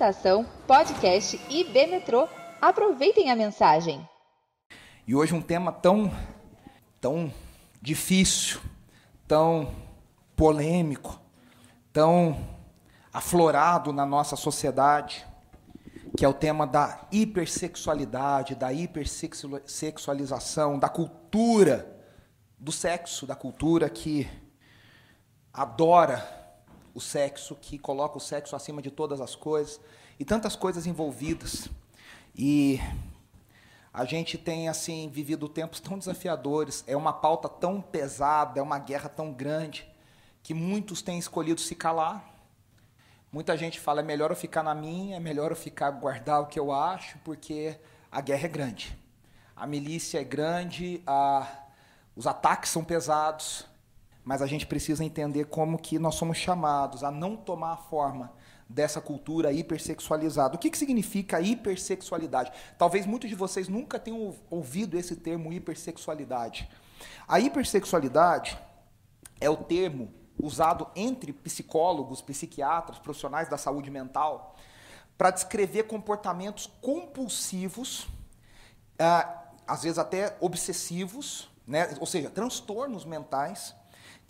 Estação, podcast IB Metrô. Aproveitem a mensagem. E hoje um tema tão, tão difícil, tão polêmico, tão aflorado na nossa sociedade, que é o tema da hipersexualidade, da hipersexualização, da cultura do sexo, da cultura que adora o sexo, que coloca o sexo acima de todas as coisas, e tantas coisas envolvidas. E a gente tem assim vivido tempos tão desafiadores, é uma pauta tão pesada, é uma guerra tão grande que muitos têm escolhido se calar. Muita gente fala é melhor eu ficar na minha, é melhor eu ficar guardar o que eu acho, porque a guerra é grande. A milícia é grande, a, os ataques são pesados, mas a gente precisa entender como que nós somos chamados a não tomar a forma dessa cultura hipersexualizada. O que, que significa hipersexualidade? Talvez muitos de vocês nunca tenham ouvido esse termo hipersexualidade. A hipersexualidade é o termo usado entre psicólogos, psiquiatras, profissionais da saúde mental, para descrever comportamentos compulsivos, ah, às vezes até obsessivos, né? ou seja, transtornos mentais,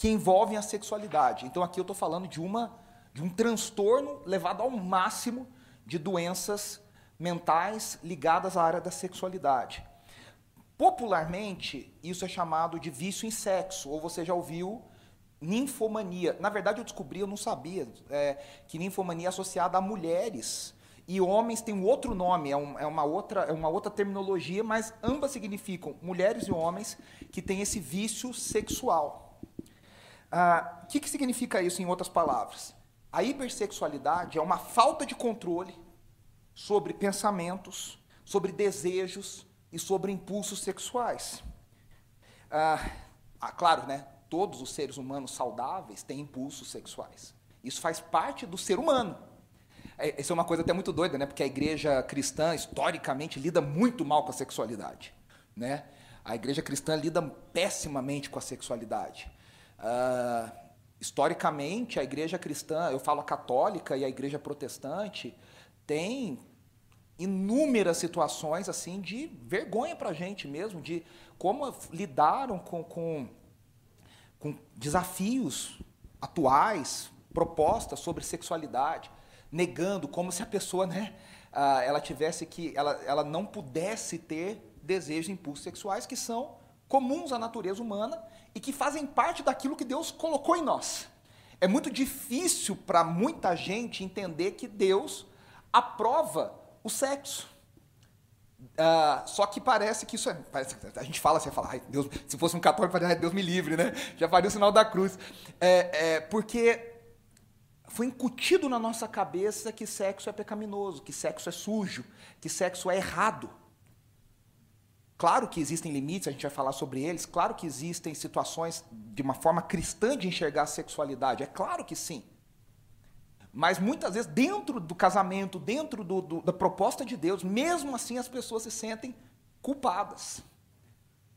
que envolvem a sexualidade. Então aqui eu estou falando de, uma, de um transtorno levado ao máximo de doenças mentais ligadas à área da sexualidade. Popularmente, isso é chamado de vício em sexo, ou você já ouviu ninfomania. Na verdade, eu descobri, eu não sabia, é, que ninfomania é associada a mulheres. E homens tem um outro nome, é, um, é, uma outra, é uma outra terminologia, mas ambas significam mulheres e homens que têm esse vício sexual. O ah, que, que significa isso em outras palavras? A hipersexualidade é uma falta de controle sobre pensamentos, sobre desejos e sobre impulsos sexuais. Ah, ah, claro, né? Todos os seres humanos saudáveis têm impulsos sexuais. Isso faz parte do ser humano. É, isso é uma coisa até muito doida, né? Porque a igreja cristã, historicamente, lida muito mal com a sexualidade. Né? A igreja cristã lida pessimamente com a sexualidade. Uh, historicamente, a igreja cristã, eu falo a católica e a igreja protestante, tem inúmeras situações assim de vergonha para a gente mesmo, de como lidaram com, com, com desafios atuais, propostas sobre sexualidade, negando como se a pessoa, né, uh, ela tivesse que, ela, ela não pudesse ter desejos e impulsos sexuais que são comuns à natureza humana e que fazem parte daquilo que Deus colocou em nós. É muito difícil para muita gente entender que Deus aprova o sexo. Uh, só que parece que isso é. Parece, a gente fala, você fala, Deus, se fosse um católico, faria, Deus me livre, né? Já faria o sinal da cruz. É, é, porque foi incutido na nossa cabeça que sexo é pecaminoso, que sexo é sujo, que sexo é errado. Claro que existem limites, a gente vai falar sobre eles. Claro que existem situações de uma forma cristã de enxergar a sexualidade. É claro que sim. Mas muitas vezes, dentro do casamento, dentro do, do, da proposta de Deus, mesmo assim as pessoas se sentem culpadas.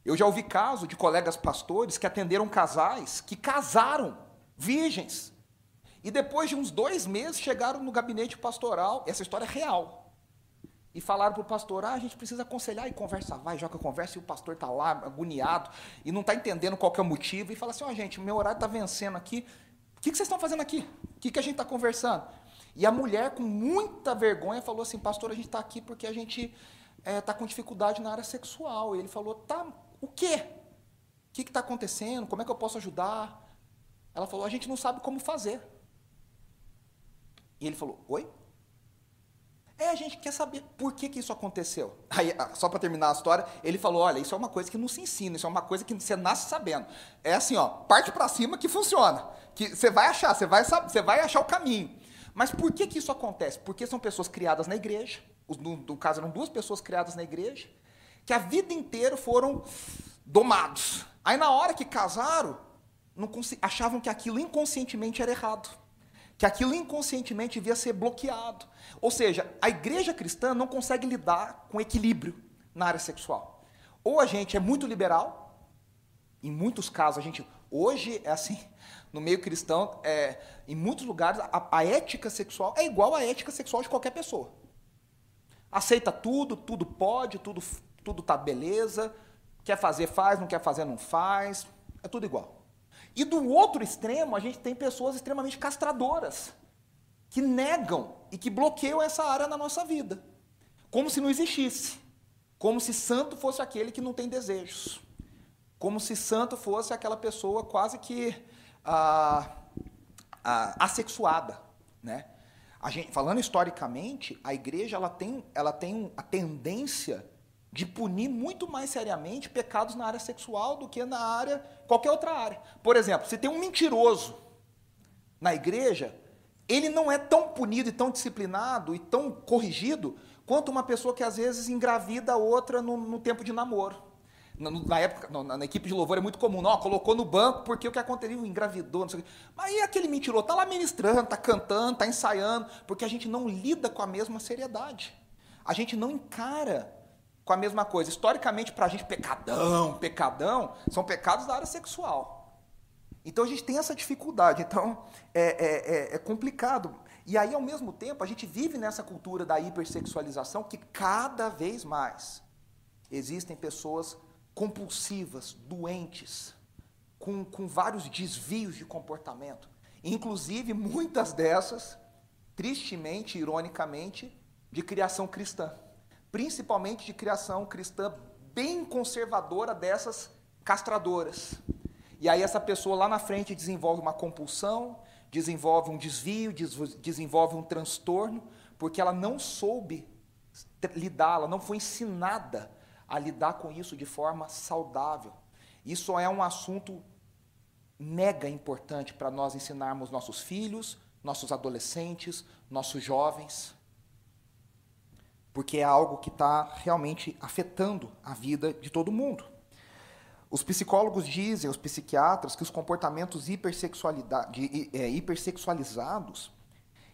Eu já ouvi caso de colegas pastores que atenderam casais que casaram virgens. E depois de uns dois meses chegaram no gabinete pastoral. Essa história é real e falaram para o pastor: ah, a gente precisa aconselhar e conversa, vai, joga conversa, e o pastor está lá, agoniado, e não está entendendo qual é o motivo, e fala assim: ó, oh, gente, meu horário está vencendo aqui, o que, que vocês estão fazendo aqui? O que, que a gente está conversando? E a mulher, com muita vergonha, falou assim: pastor, a gente está aqui porque a gente está eh, é, com dificuldade na área sexual. E ele falou: tá, o quê? O que está acontecendo? Como é que eu posso ajudar? Ela falou: a gente não sabe como fazer. E ele falou: oi? É, a gente quer saber por que, que isso aconteceu. Aí, ah, só para terminar a história, ele falou: olha, isso é uma coisa que não se ensina, isso é uma coisa que você nasce sabendo. É assim, ó, parte para cima que funciona. Que você vai achar, você vai, você vai achar o caminho. Mas por que, que isso acontece? Porque são pessoas criadas na igreja, no, no caso eram duas pessoas criadas na igreja, que a vida inteira foram domados. Aí na hora que casaram, não, achavam que aquilo inconscientemente era errado que aquilo inconscientemente devia ser bloqueado. Ou seja, a igreja cristã não consegue lidar com equilíbrio na área sexual. Ou a gente é muito liberal, em muitos casos a gente Hoje, é assim, no meio cristão, é, em muitos lugares, a, a ética sexual é igual à ética sexual de qualquer pessoa. Aceita tudo, tudo pode, tudo, tudo tá beleza, quer fazer, faz, não quer fazer, não faz, é tudo igual. E do outro extremo, a gente tem pessoas extremamente castradoras, que negam e que bloqueiam essa área na nossa vida, como se não existisse, como se santo fosse aquele que não tem desejos, como se santo fosse aquela pessoa quase que ah, ah, assexuada, né? Gente, falando historicamente, a igreja ela tem, ela tem a tendência de punir muito mais seriamente pecados na área sexual do que na área qualquer outra área. Por exemplo, se tem um mentiroso na igreja, ele não é tão punido e tão disciplinado e tão corrigido quanto uma pessoa que às vezes engravida a outra no, no tempo de namoro. Na, época, na, na, equipe de louvor é muito comum, não, colocou no banco porque o que aconteceu? Engravidou, não sei o quê. Mas aí aquele mentiroso está lá ministrando, está cantando, está ensaiando, porque a gente não lida com a mesma seriedade. A gente não encara com a mesma coisa. Historicamente, para a gente, pecadão, pecadão, são pecados da área sexual. Então a gente tem essa dificuldade. Então é, é, é, é complicado. E aí, ao mesmo tempo, a gente vive nessa cultura da hipersexualização que cada vez mais existem pessoas compulsivas, doentes, com, com vários desvios de comportamento. Inclusive, muitas dessas, tristemente, ironicamente, de criação cristã principalmente de criação cristã bem conservadora dessas castradoras. E aí essa pessoa lá na frente desenvolve uma compulsão, desenvolve um desvio, desenvolve um transtorno, porque ela não soube lidar, ela não foi ensinada a lidar com isso de forma saudável. Isso é um assunto mega importante para nós ensinarmos nossos filhos, nossos adolescentes, nossos jovens porque é algo que está realmente afetando a vida de todo mundo. Os psicólogos dizem, os psiquiatras, que os comportamentos é, hipersexualizados,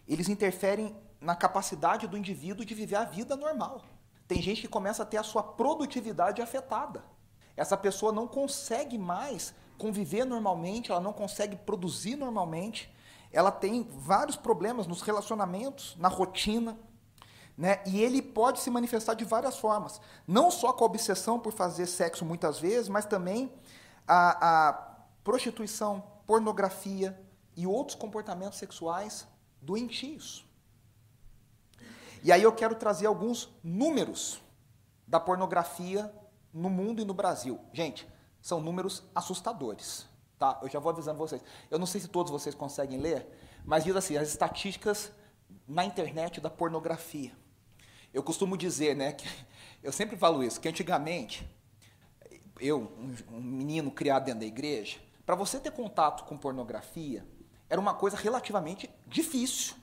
eles interferem na capacidade do indivíduo de viver a vida normal. Tem gente que começa a ter a sua produtividade afetada. Essa pessoa não consegue mais conviver normalmente, ela não consegue produzir normalmente, ela tem vários problemas nos relacionamentos, na rotina, né? E ele pode se manifestar de várias formas. Não só com a obsessão por fazer sexo muitas vezes, mas também a, a prostituição, pornografia e outros comportamentos sexuais doentios. E aí eu quero trazer alguns números da pornografia no mundo e no Brasil. Gente, são números assustadores. Tá? Eu já vou avisando vocês. Eu não sei se todos vocês conseguem ler, mas diz assim, as estatísticas na internet da pornografia. Eu costumo dizer, né, que eu sempre falo isso, que antigamente, eu, um, um menino criado dentro da igreja, para você ter contato com pornografia, era uma coisa relativamente difícil.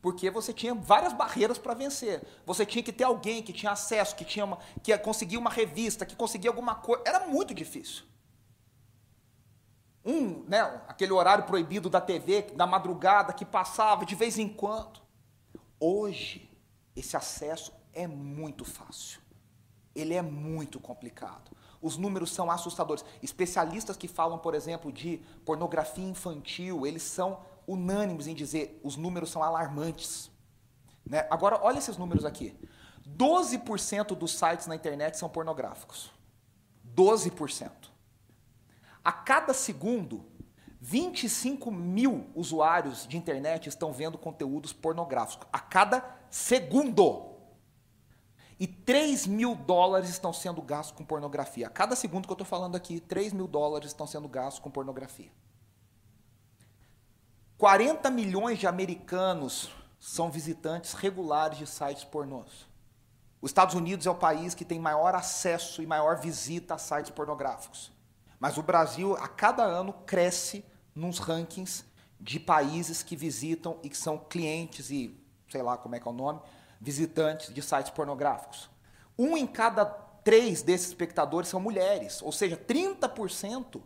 Porque você tinha várias barreiras para vencer. Você tinha que ter alguém que tinha acesso, que tinha uma, que conseguia uma revista, que conseguia alguma coisa. Era muito difícil. Um, né, aquele horário proibido da TV, da madrugada, que passava de vez em quando. Hoje, esse acesso é muito fácil. Ele é muito complicado. Os números são assustadores. Especialistas que falam, por exemplo, de pornografia infantil, eles são unânimes em dizer os números são alarmantes. Né? Agora, olha esses números aqui. 12% dos sites na internet são pornográficos. 12%. A cada segundo, 25 mil usuários de internet estão vendo conteúdos pornográficos. A cada segundo. E 3 mil dólares estão sendo gastos com pornografia. A cada segundo que eu estou falando aqui, 3 mil dólares estão sendo gastos com pornografia. 40 milhões de americanos são visitantes regulares de sites pornôs. Os Estados Unidos é o país que tem maior acesso e maior visita a sites pornográficos. Mas o Brasil, a cada ano, cresce nos rankings de países que visitam e que são clientes e sei lá como é que é o nome, visitantes de sites pornográficos. Um em cada três desses espectadores são mulheres, ou seja, 30%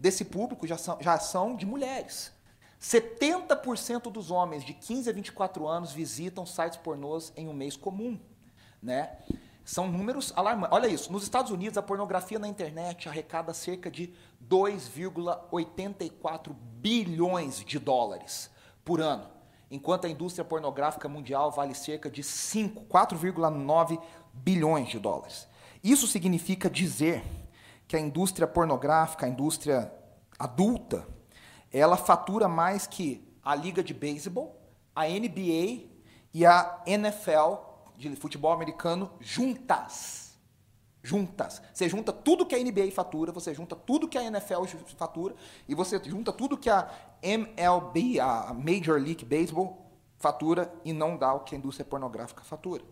desse público já são, já são de mulheres. 70% dos homens de 15 a 24 anos visitam sites pornôs em um mês comum. Né? São números alarmantes. Olha isso, nos Estados Unidos a pornografia na internet arrecada cerca de 2,84 bilhões de dólares por ano, enquanto a indústria pornográfica mundial vale cerca de 5, 4,9 bilhões de dólares. Isso significa dizer que a indústria pornográfica, a indústria adulta, ela fatura mais que a liga de beisebol, a NBA e a NFL de futebol americano juntas. Juntas. Você junta tudo que a NBA fatura, você junta tudo que a NFL fatura e você junta tudo que a MLB, a Major League Baseball, fatura e não dá o que a indústria pornográfica fatura.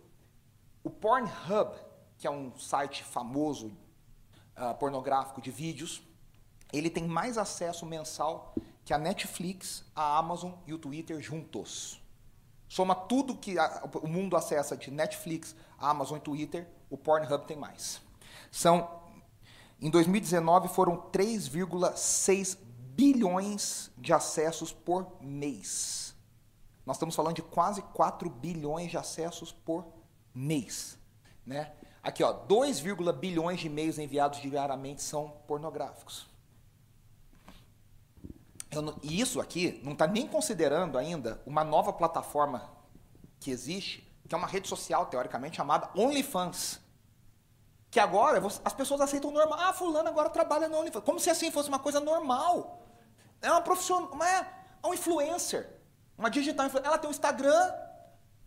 O Pornhub, que é um site famoso uh, pornográfico de vídeos, ele tem mais acesso mensal que a Netflix, a Amazon e o Twitter juntos. Soma tudo que a, o mundo acessa de Netflix, Amazon e Twitter, o Pornhub tem mais. São, em 2019 foram 3,6 bilhões de acessos por mês. Nós estamos falando de quase 4 bilhões de acessos por mês, né? Aqui, ó, 2, bilhões de e-mails enviados diariamente são pornográficos. Não, e isso aqui não está nem considerando ainda uma nova plataforma que existe, que é uma rede social, teoricamente, chamada OnlyFans. Que agora as pessoas aceitam normal. Ah, fulano agora trabalha no OnlyFans. Como se assim fosse uma coisa normal. É uma profissional, uma, é uma influencer. Uma digital influencer. Ela tem o Instagram,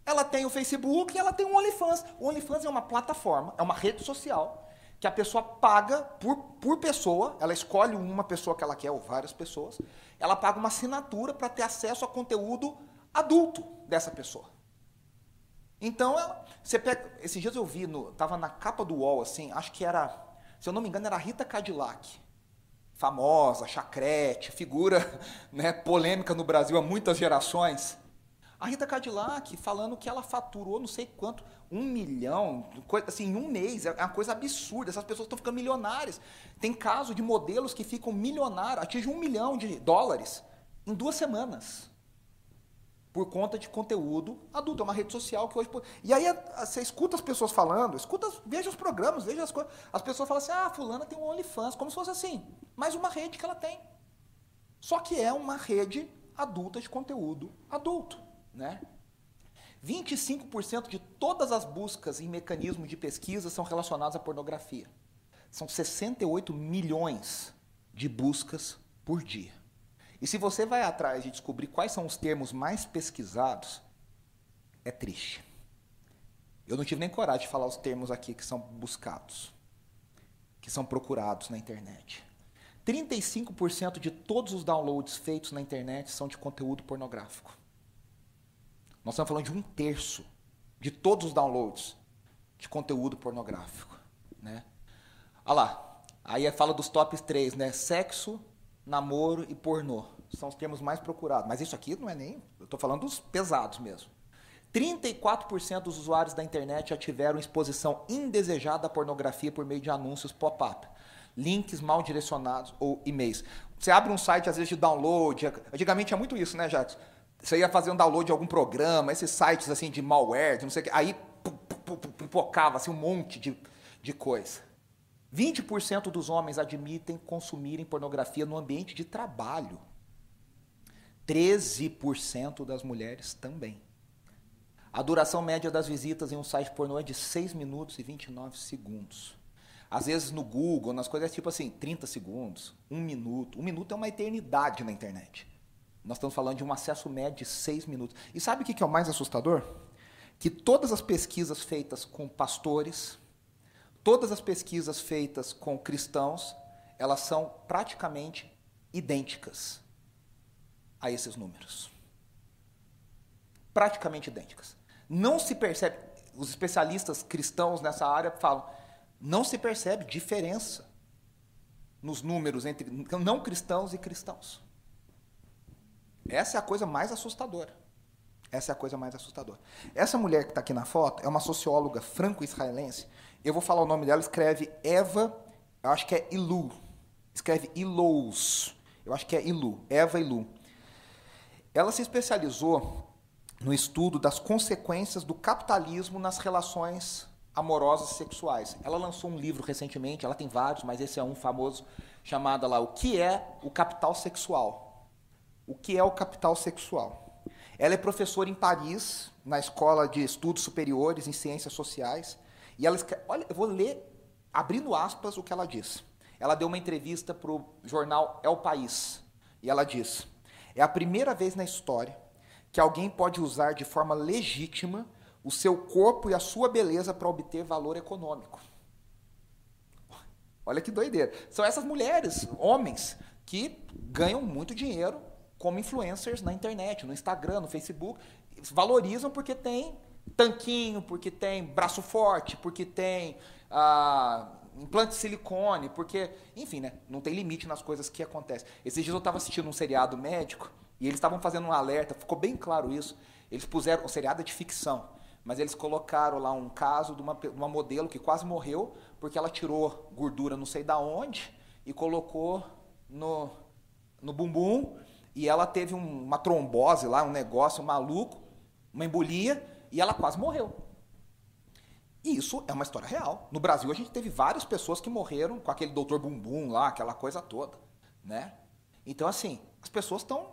ela tem o Facebook e ela tem o OnlyFans. O OnlyFans é uma plataforma, é uma rede social que a pessoa paga por, por pessoa, ela escolhe uma pessoa que ela quer, ou várias pessoas, ela paga uma assinatura para ter acesso a conteúdo adulto dessa pessoa. Então, você pega. Esses dias eu vi, no, tava na capa do UOL, assim, acho que era, se eu não me engano, era Rita Cadillac. Famosa, chacrete, figura né, polêmica no Brasil há muitas gerações. A Rita Cadillac falando que ela faturou não sei quanto, um milhão, assim, em um mês, é uma coisa absurda. Essas pessoas estão ficando milionárias. Tem caso de modelos que ficam milionários, atingem um milhão de dólares em duas semanas. Por conta de conteúdo adulto. É uma rede social que hoje. E aí você escuta as pessoas falando, escuta, veja os programas, veja as coisas. As pessoas falam assim: ah, fulana tem um OnlyFans, como se fosse assim. Mais uma rede que ela tem. Só que é uma rede adulta de conteúdo adulto. Né? 25% de todas as buscas em mecanismos de pesquisa são relacionadas à pornografia. São 68 milhões de buscas por dia. E se você vai atrás de descobrir quais são os termos mais pesquisados, é triste. Eu não tive nem coragem de falar os termos aqui que são buscados, que são procurados na internet. 35% de todos os downloads feitos na internet são de conteúdo pornográfico. Nós estamos falando de um terço de todos os downloads de conteúdo pornográfico. Né? Olha lá, aí fala dos tops 3, né? Sexo, namoro e pornô. São os termos mais procurados. Mas isso aqui não é nem. Eu estou falando dos pesados mesmo. 34% dos usuários da internet já tiveram exposição indesejada à pornografia por meio de anúncios pop-up, links mal direcionados ou e-mails. Você abre um site, às vezes, de download. Antigamente tinha muito isso, né, Jackson? Você ia fazer um download de algum programa, esses sites assim de malware, de não sei o que, aí pipocava assim, um monte de, de coisa. 20% dos homens admitem consumirem pornografia no ambiente de trabalho. 13% das mulheres também. A duração média das visitas em um site pornô é de 6 minutos e 29 segundos. Às vezes no Google, nas coisas é tipo assim, 30 segundos, 1 minuto. Um minuto é uma eternidade na internet. Nós estamos falando de um acesso médio de seis minutos. E sabe o que é o mais assustador? Que todas as pesquisas feitas com pastores, todas as pesquisas feitas com cristãos, elas são praticamente idênticas a esses números. Praticamente idênticas. Não se percebe, os especialistas cristãos nessa área falam, não se percebe diferença nos números entre não cristãos e cristãos. Essa é a coisa mais assustadora. Essa é a coisa mais assustadora. Essa mulher que está aqui na foto é uma socióloga franco-israelense. Eu vou falar o nome dela, escreve Eva, eu acho que é Ilu. Escreve Ilous. Eu acho que é Ilu, Eva Ilu. Ela se especializou no estudo das consequências do capitalismo nas relações amorosos sexuais. Ela lançou um livro recentemente, ela tem vários, mas esse é um famoso, chamado lá O que é o capital sexual? O que é o capital sexual? Ela é professora em Paris, na Escola de Estudos Superiores em Ciências Sociais, e ela olha, eu vou ler abrindo aspas o que ela diz. Ela deu uma entrevista para o jornal El País, e ela diz: "É a primeira vez na história que alguém pode usar de forma legítima o seu corpo e a sua beleza para obter valor econômico. Olha que doideira. São essas mulheres, homens, que ganham muito dinheiro como influencers na internet, no Instagram, no Facebook. Valorizam porque tem tanquinho, porque tem braço forte, porque tem ah, implante de silicone, porque, enfim, né, não tem limite nas coisas que acontecem. Esses dias eu estava assistindo um seriado médico e eles estavam fazendo um alerta, ficou bem claro isso. Eles puseram, o seriado é de ficção, mas eles colocaram lá um caso de uma, uma modelo que quase morreu porque ela tirou gordura não sei da onde e colocou no, no bumbum e ela teve um, uma trombose lá, um negócio maluco, uma embolia e ela quase morreu. E isso é uma história real. No Brasil a gente teve várias pessoas que morreram com aquele doutor bumbum lá, aquela coisa toda, né? Então assim, as pessoas estão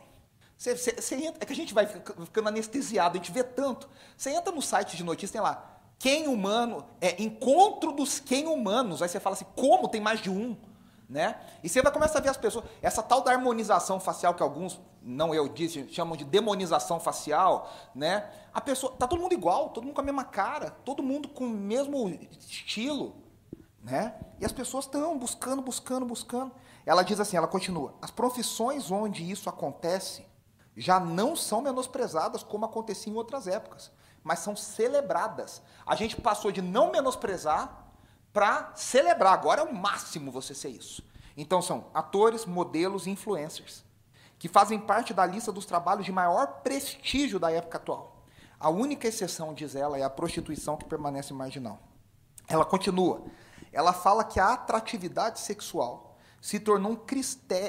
é que a gente vai ficando anestesiado, a gente vê tanto. Você entra no site de notícias, tem lá, quem humano, é encontro dos quem humanos. Aí você fala assim, como tem mais de um? Né? E você vai começar a ver as pessoas, essa tal da harmonização facial que alguns, não eu disse, chamam de demonização facial, né? A pessoa, tá todo mundo igual, todo mundo com a mesma cara, todo mundo com o mesmo estilo, né? E as pessoas estão buscando, buscando, buscando. Ela diz assim, ela continua: as profissões onde isso acontece já não são menosprezadas como acontecia em outras épocas, mas são celebradas. A gente passou de não menosprezar para celebrar. Agora é o máximo você ser isso. Então são atores, modelos e influencers, que fazem parte da lista dos trabalhos de maior prestígio da época atual. A única exceção, diz ela, é a prostituição que permanece marginal. Ela continua. Ela fala que a atratividade sexual se tornou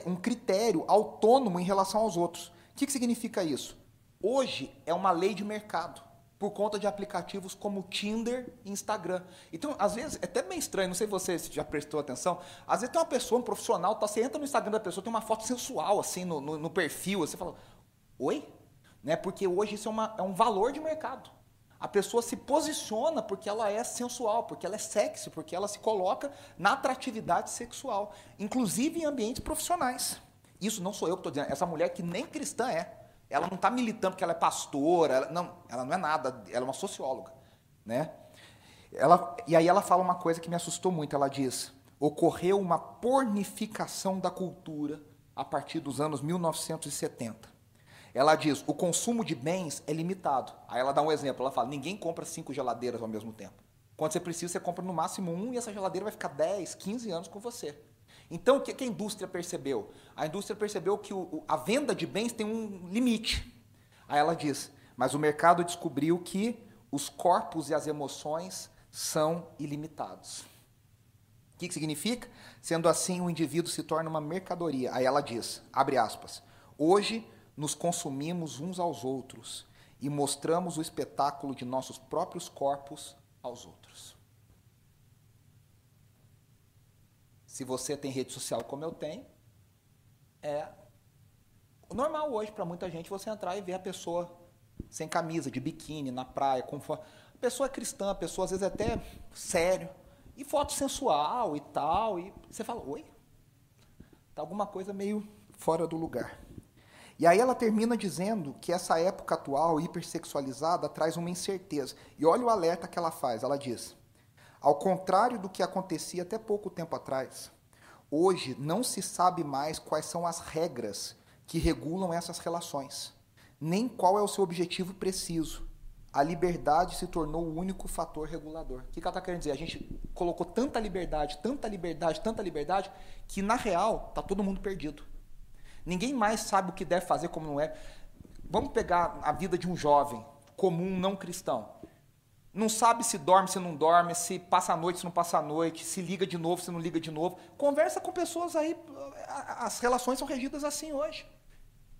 um critério autônomo em relação aos outros o que, significa isso? Hoje é uma lei de mercado por conta de aplicativos como Tinder e Instagram. Então, às vezes, é até meio estranho, não sei se você já prestou atenção, às vezes tem uma pessoa, um profissional, tá, você entra no Instagram da pessoa, tem uma foto sensual, assim, no, no, no perfil, você fala, oi? Né? Porque hoje isso é, uma, é um valor de mercado. A pessoa se posiciona porque ela é sensual, porque ela é sexy, porque ela se coloca na atratividade sexual, inclusive em ambientes profissionais. Isso não sou eu que estou dizendo, essa mulher que nem cristã é. Ela não está militando porque ela é pastora, ela, não, ela não é nada, ela é uma socióloga. Né? Ela, e aí ela fala uma coisa que me assustou muito, ela diz, ocorreu uma pornificação da cultura a partir dos anos 1970. Ela diz, o consumo de bens é limitado. Aí ela dá um exemplo, ela fala, ninguém compra cinco geladeiras ao mesmo tempo. Quando você precisa, você compra no máximo um e essa geladeira vai ficar 10, 15 anos com você. Então, o que a indústria percebeu? A indústria percebeu que a venda de bens tem um limite. Aí ela diz: mas o mercado descobriu que os corpos e as emoções são ilimitados. O que, que significa? Sendo assim, o indivíduo se torna uma mercadoria. Aí ela diz: abre aspas. Hoje nos consumimos uns aos outros e mostramos o espetáculo de nossos próprios corpos aos outros. Se você tem rede social como eu tenho, é normal hoje para muita gente você entrar e ver a pessoa sem camisa, de biquíni, na praia, com pessoa é cristã, pessoa às vezes é até sério, e foto sensual e tal, e você fala, oi? Tá alguma coisa meio fora do lugar. E aí ela termina dizendo que essa época atual hipersexualizada traz uma incerteza. E olha o alerta que ela faz, ela diz: ao contrário do que acontecia até pouco tempo atrás, hoje não se sabe mais quais são as regras que regulam essas relações, nem qual é o seu objetivo preciso. A liberdade se tornou o único fator regulador. O que ela está querendo dizer? A gente colocou tanta liberdade, tanta liberdade, tanta liberdade, que na real está todo mundo perdido. Ninguém mais sabe o que deve fazer, como não é. Vamos pegar a vida de um jovem comum, não cristão. Não sabe se dorme, se não dorme, se passa a noite, se não passa a noite, se liga de novo, se não liga de novo. Conversa com pessoas aí, as relações são regidas assim hoje.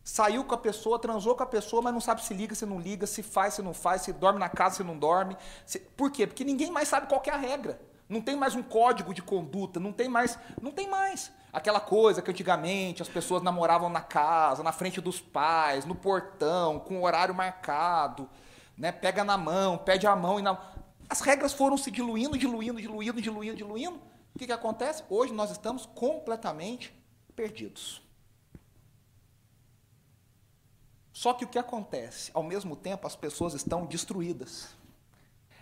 Saiu com a pessoa, transou com a pessoa, mas não sabe se liga, se não liga, se faz, se não faz, se dorme na casa, se não dorme. Se... Por quê? Porque ninguém mais sabe qual é a regra. Não tem mais um código de conduta, não tem mais, não tem mais aquela coisa que antigamente as pessoas namoravam na casa, na frente dos pais, no portão, com o horário marcado, né? Pega na mão, pede a mão e na as regras foram se diluindo, diluindo, diluindo, diluindo, diluindo. O que, que acontece? Hoje nós estamos completamente perdidos. Só que o que acontece? Ao mesmo tempo, as pessoas estão destruídas.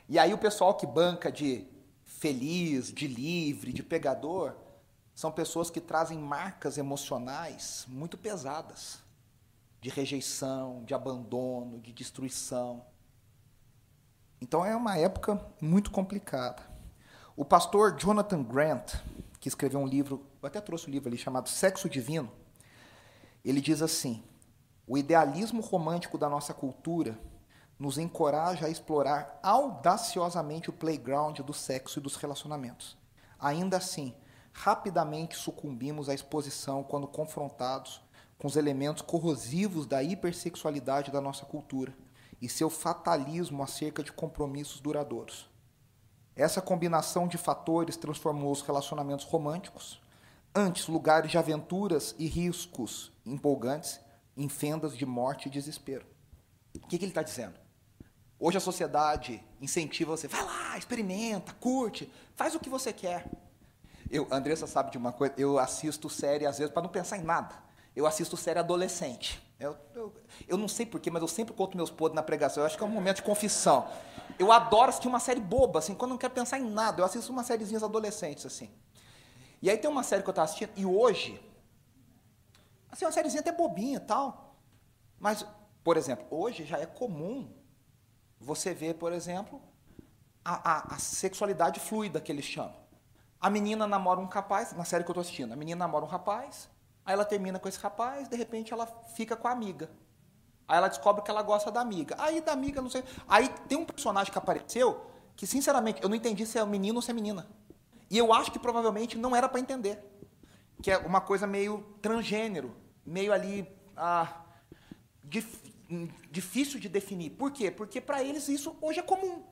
E aí o pessoal que banca de feliz, de livre, de pegador, são pessoas que trazem marcas emocionais muito pesadas, de rejeição, de abandono, de destruição. Então é uma época muito complicada. O pastor Jonathan Grant, que escreveu um livro, eu até trouxe um livro ali chamado Sexo Divino, ele diz assim: o idealismo romântico da nossa cultura nos encoraja a explorar audaciosamente o playground do sexo e dos relacionamentos. Ainda assim, rapidamente sucumbimos à exposição quando confrontados com os elementos corrosivos da hipersexualidade da nossa cultura e seu fatalismo acerca de compromissos duradouros. Essa combinação de fatores transformou os relacionamentos românticos, antes lugares de aventuras e riscos empolgantes, em fendas de morte e desespero. O que, que ele está dizendo? Hoje a sociedade incentiva você, vai lá, experimenta, curte, faz o que você quer. Eu, Andressa sabe de uma coisa, eu assisto série às vezes para não pensar em nada. Eu assisto série adolescente. Eu, eu, eu não sei porquê, mas eu sempre conto meus podres na pregação. Eu acho que é um momento de confissão. Eu adoro assistir uma série boba, assim, quando eu não quero pensar em nada. Eu assisto umas sériezinhas adolescentes, assim. E aí tem uma série que eu estava assistindo, e hoje, Assim, uma sériezinha até bobinha e tal. Mas, por exemplo, hoje já é comum você ver, por exemplo, a, a, a sexualidade fluida que eles chamam. A menina namora um rapaz, na série que eu estou assistindo, a menina namora um rapaz, aí ela termina com esse rapaz, de repente ela fica com a amiga. Aí ela descobre que ela gosta da amiga. Aí da amiga, não sei. Aí tem um personagem que apareceu que, sinceramente, eu não entendi se é menino ou se é menina. E eu acho que provavelmente não era para entender que é uma coisa meio transgênero, meio ali ah, dif, difícil de definir. Por quê? Porque para eles isso hoje é comum.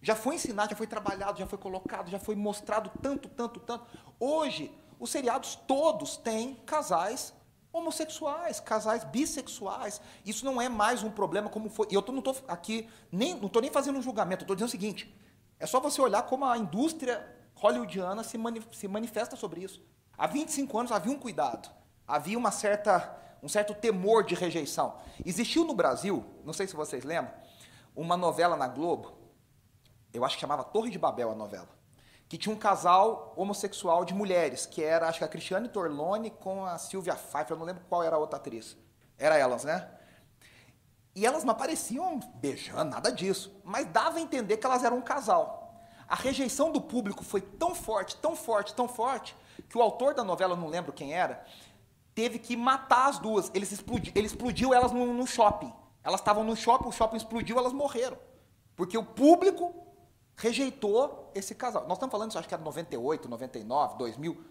Já foi ensinado, já foi trabalhado, já foi colocado, já foi mostrado tanto, tanto, tanto. Hoje, os seriados todos têm casais homossexuais, casais bissexuais. Isso não é mais um problema como foi. E eu não estou aqui, nem, não estou nem fazendo um julgamento, estou dizendo o seguinte: é só você olhar como a indústria hollywoodiana se, mani se manifesta sobre isso. Há 25 anos havia um cuidado, havia uma certa, um certo temor de rejeição. Existiu no Brasil, não sei se vocês lembram, uma novela na Globo, eu acho que chamava Torre de Babel a novela, que tinha um casal homossexual de mulheres, que era, acho que a Cristiane Torlone com a Silvia Pfeiffer, eu não lembro qual era a outra atriz. Era elas, né? E elas não apareciam beijando, nada disso, mas dava a entender que elas eram um casal. A rejeição do público foi tão forte, tão forte, tão forte, que o autor da novela, não lembro quem era, teve que matar as duas. Ele, explodiu, ele explodiu elas no, no shopping. Elas estavam no shopping, o shopping explodiu, elas morreram. Porque o público rejeitou esse casal. Nós estamos falando isso, acho que era 98, 99, 2000.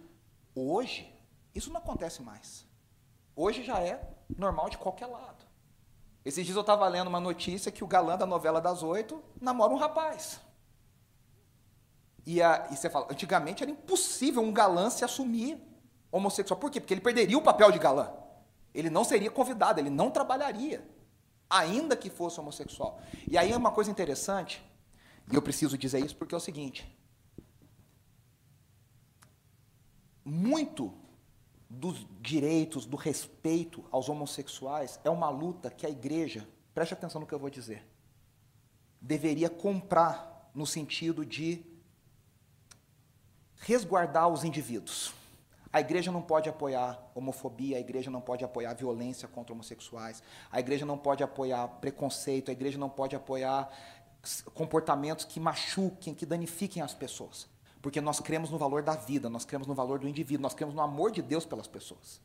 Hoje, isso não acontece mais. Hoje já é normal de qualquer lado. Esses dias eu estava lendo uma notícia que o galã da novela das oito namora um rapaz. E, a, e você fala, antigamente era impossível um galã se assumir homossexual. Por quê? Porque ele perderia o papel de galã. Ele não seria convidado, ele não trabalharia, ainda que fosse homossexual. E aí é uma coisa interessante, e eu preciso dizer isso porque é o seguinte: muito dos direitos, do respeito aos homossexuais é uma luta que a igreja, preste atenção no que eu vou dizer, deveria comprar no sentido de resguardar os indivíduos. A igreja não pode apoiar homofobia, a igreja não pode apoiar violência contra homossexuais, a igreja não pode apoiar preconceito, a igreja não pode apoiar comportamentos que machuquem, que danifiquem as pessoas. Porque nós cremos no valor da vida, nós cremos no valor do indivíduo, nós cremos no amor de Deus pelas pessoas.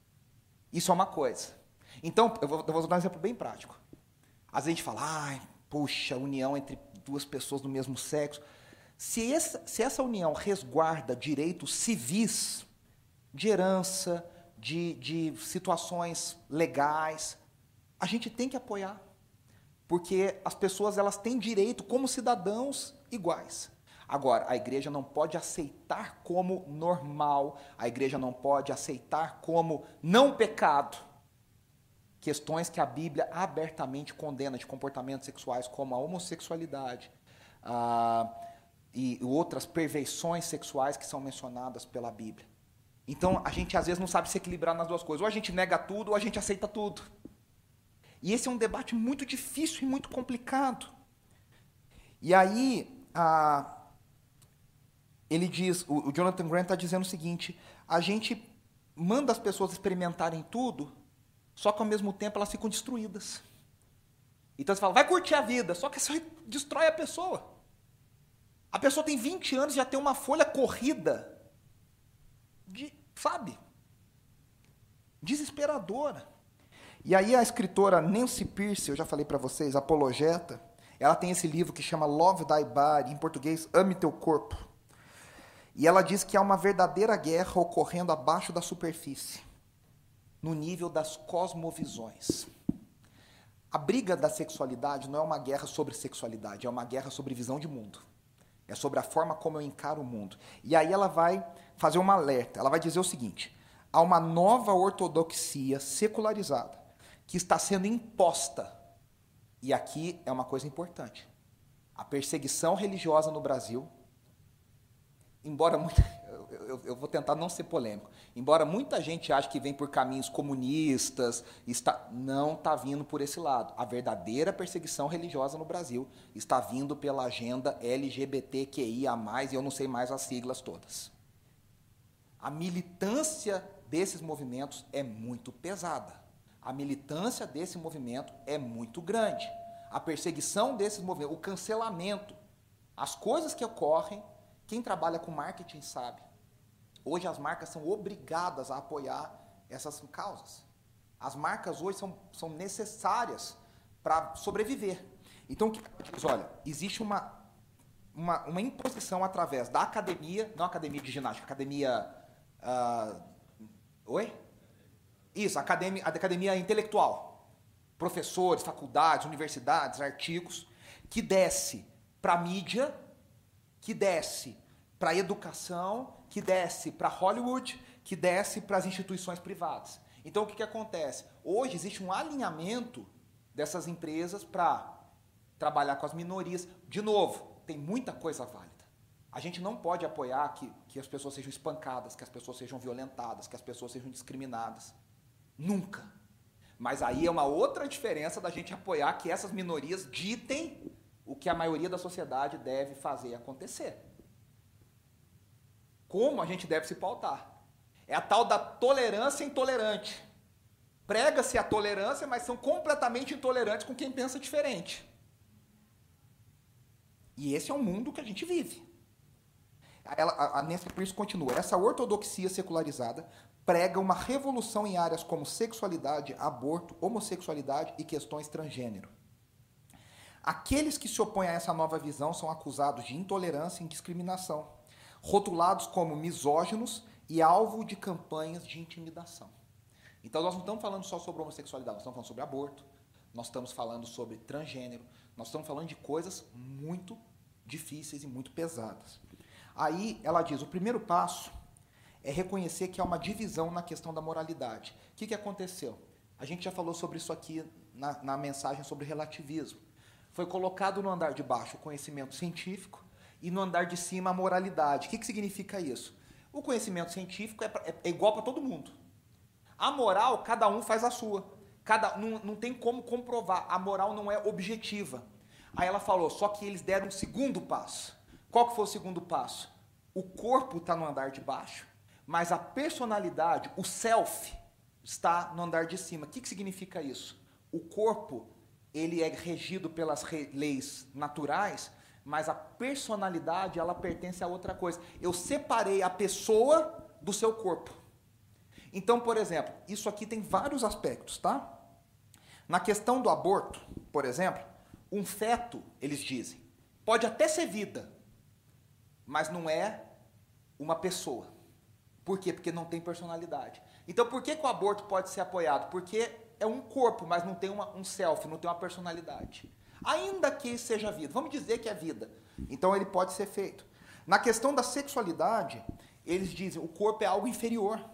Isso é uma coisa. Então, eu vou, eu vou dar um exemplo bem prático. Às vezes a gente fala, ai, puxa, união entre duas pessoas do mesmo sexo. Se essa, se essa união resguarda direitos civis de herança, de, de situações legais. A gente tem que apoiar, porque as pessoas elas têm direito como cidadãos iguais. Agora, a igreja não pode aceitar como normal, a igreja não pode aceitar como não pecado questões que a Bíblia abertamente condena de comportamentos sexuais, como a homossexualidade e outras perversões sexuais que são mencionadas pela Bíblia. Então, a gente às vezes não sabe se equilibrar nas duas coisas. Ou a gente nega tudo, ou a gente aceita tudo. E esse é um debate muito difícil e muito complicado. E aí, ah, ele diz, o, o Jonathan Grant está dizendo o seguinte: a gente manda as pessoas experimentarem tudo, só que ao mesmo tempo elas ficam destruídas. Então você fala, vai curtir a vida, só que isso destrói a pessoa. A pessoa tem 20 anos e já tem uma folha corrida de, sabe? Desesperadora. E aí a escritora Nancy Pierce, eu já falei para vocês, apologeta, ela tem esse livro que chama Love Thy Body, em português, Ame Teu Corpo. E ela diz que há uma verdadeira guerra ocorrendo abaixo da superfície no nível das cosmovisões. A briga da sexualidade não é uma guerra sobre sexualidade, é uma guerra sobre visão de mundo. É sobre a forma como eu encaro o mundo. E aí ela vai fazer uma alerta. Ela vai dizer o seguinte: há uma nova ortodoxia secularizada que está sendo imposta. E aqui é uma coisa importante. A perseguição religiosa no Brasil, embora muita, eu, eu, vou tentar não ser polêmico. Embora muita gente ache que vem por caminhos comunistas, está, não está vindo por esse lado. A verdadeira perseguição religiosa no Brasil está vindo pela agenda LGBTQIA, e eu não sei mais as siglas todas. A militância desses movimentos é muito pesada. A militância desse movimento é muito grande. A perseguição desses movimentos, o cancelamento, as coisas que ocorrem, quem trabalha com marketing sabe. Hoje as marcas são obrigadas a apoiar essas causas. As marcas hoje são, são necessárias para sobreviver. Então, olha, existe uma, uma, uma, imposição através da academia, não academia de ginástica, academia. Uh, oi? Isso, academia, academia intelectual. Professores, faculdades, universidades, artigos, que desce para a mídia, que desce para a educação, que desce para Hollywood, que desce para as instituições privadas. Então o que, que acontece? Hoje existe um alinhamento dessas empresas para trabalhar com as minorias. De novo, tem muita coisa válida. A gente não pode apoiar que, que as pessoas sejam espancadas, que as pessoas sejam violentadas, que as pessoas sejam discriminadas. Nunca. Mas aí é uma outra diferença da gente apoiar que essas minorias ditem o que a maioria da sociedade deve fazer acontecer como a gente deve se pautar. É a tal da tolerância intolerante. Prega-se a tolerância, mas são completamente intolerantes com quem pensa diferente. E esse é o mundo que a gente vive. Ela, a Nancy Pierce continua. Essa ortodoxia secularizada prega uma revolução em áreas como sexualidade, aborto, homossexualidade e questões transgênero. Aqueles que se opõem a essa nova visão são acusados de intolerância e discriminação rotulados como misóginos e alvo de campanhas de intimidação. Então nós não estamos falando só sobre homossexualidade, nós estamos falando sobre aborto, nós estamos falando sobre transgênero, nós estamos falando de coisas muito difíceis e muito pesadas. Aí ela diz: o primeiro passo é reconhecer que há uma divisão na questão da moralidade. O que, que aconteceu? A gente já falou sobre isso aqui na, na mensagem sobre relativismo. Foi colocado no andar de baixo o conhecimento científico e no andar de cima a moralidade. O que, que significa isso? O conhecimento científico é, é, é igual para todo mundo. A moral, cada um faz a sua. Cada, não, não tem como comprovar. A moral não é objetiva. Aí ela falou, só que eles deram um segundo passo. Qual que foi o segundo passo? O corpo está no andar de baixo, mas a personalidade, o self, está no andar de cima. O que, que significa isso? O corpo ele é regido pelas leis naturais, mas a personalidade ela pertence a outra coisa. Eu separei a pessoa do seu corpo. Então, por exemplo, isso aqui tem vários aspectos, tá? Na questão do aborto, por exemplo, um feto, eles dizem, pode até ser vida, mas não é uma pessoa. Por quê? Porque não tem personalidade. Então, por que, que o aborto pode ser apoiado? Porque é um corpo, mas não tem uma, um self, não tem uma personalidade. Ainda que seja vida, vamos dizer que é vida. Então, ele pode ser feito. Na questão da sexualidade, eles dizem o corpo é algo inferior.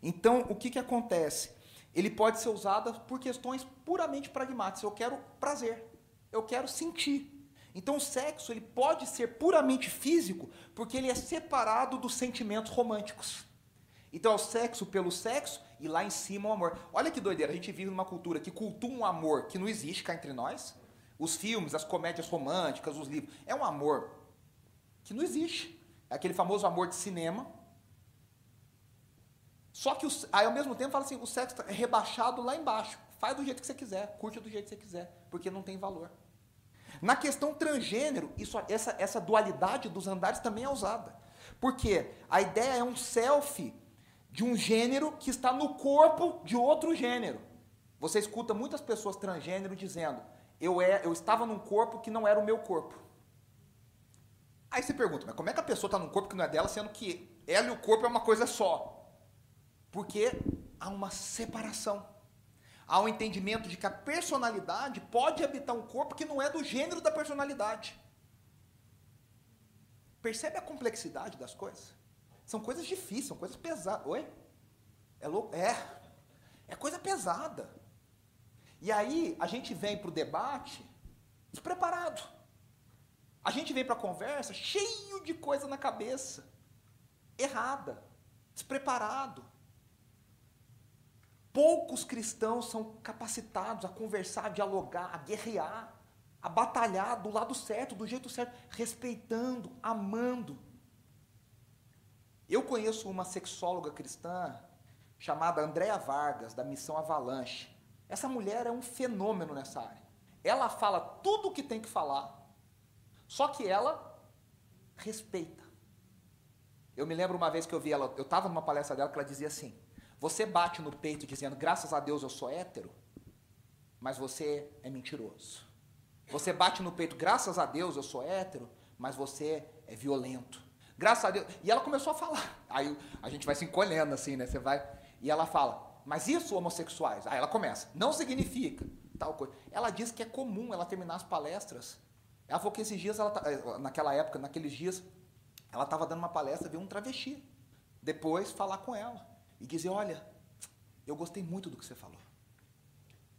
Então, o que, que acontece? Ele pode ser usado por questões puramente pragmáticas. Eu quero prazer, eu quero sentir. Então, o sexo ele pode ser puramente físico, porque ele é separado dos sentimentos românticos. Então, é o sexo pelo sexo e lá em cima o amor. Olha que doideira, a gente vive numa cultura que cultua um amor que não existe cá entre nós. Os filmes, as comédias românticas, os livros. É um amor que não existe. É aquele famoso amor de cinema. Só que, aí ao mesmo tempo, fala assim: o sexo é rebaixado lá embaixo. Faz do jeito que você quiser, curte do jeito que você quiser, porque não tem valor. Na questão transgênero, isso, essa, essa dualidade dos andares também é usada. Porque a ideia é um selfie de um gênero que está no corpo de outro gênero. Você escuta muitas pessoas transgênero dizendo: eu, é, eu estava num corpo que não era o meu corpo. Aí você pergunta, mas como é que a pessoa está num corpo que não é dela, sendo que ela e o corpo é uma coisa só? Porque há uma separação. Há um entendimento de que a personalidade pode habitar um corpo que não é do gênero da personalidade. Percebe a complexidade das coisas? São coisas difíceis, são coisas pesadas. Oi? É louco? É. É coisa pesada. E aí a gente vem para o debate despreparado. A gente vem para a conversa cheio de coisa na cabeça, errada, despreparado. Poucos cristãos são capacitados a conversar, a dialogar, a guerrear, a batalhar do lado certo, do jeito certo, respeitando, amando. Eu conheço uma sexóloga cristã chamada Andréa Vargas, da Missão Avalanche. Essa mulher é um fenômeno nessa área. Ela fala tudo o que tem que falar, só que ela respeita. Eu me lembro uma vez que eu vi ela, eu estava numa palestra dela que ela dizia assim: Você bate no peito dizendo, graças a Deus eu sou hétero, mas você é mentiroso. Você bate no peito, graças a Deus eu sou hétero, mas você é violento. Graças a Deus. E ela começou a falar. Aí a gente vai se encolhendo assim, né? Você vai. E ela fala, mas isso homossexuais? Aí ela começa, não significa tal coisa. Ela diz que é comum ela terminar as palestras. Ela falou que esses dias, ela, tá, eh, naquela época, naqueles dias, ela estava dando uma palestra, viu um travesti. Depois falar com ela e dizer, olha, eu gostei muito do que você falou.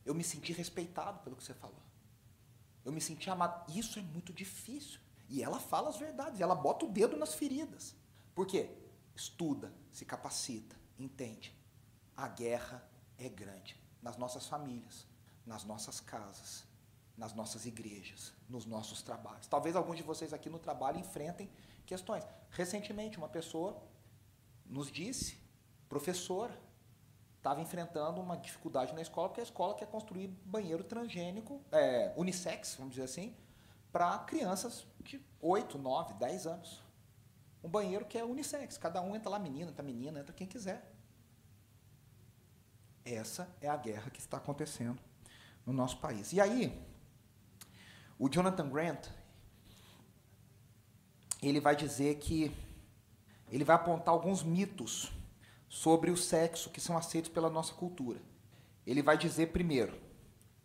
Eu me senti respeitado pelo que você falou. Eu me senti amado. Isso é muito difícil. E ela fala as verdades, ela bota o dedo nas feridas. Por quê? Estuda, se capacita, entende. A guerra é grande nas nossas famílias, nas nossas casas, nas nossas igrejas, nos nossos trabalhos. Talvez alguns de vocês aqui no trabalho enfrentem questões. Recentemente, uma pessoa nos disse, professora, estava enfrentando uma dificuldade na escola, porque a escola quer construir banheiro transgênico, é, unissex, vamos dizer assim, para crianças de 8, 9, 10 anos. Um banheiro que é unissex, cada um entra lá, menina, entra menina, entra quem quiser. Essa é a guerra que está acontecendo no nosso país. E aí, o Jonathan Grant, ele vai dizer que ele vai apontar alguns mitos sobre o sexo que são aceitos pela nossa cultura. Ele vai dizer primeiro,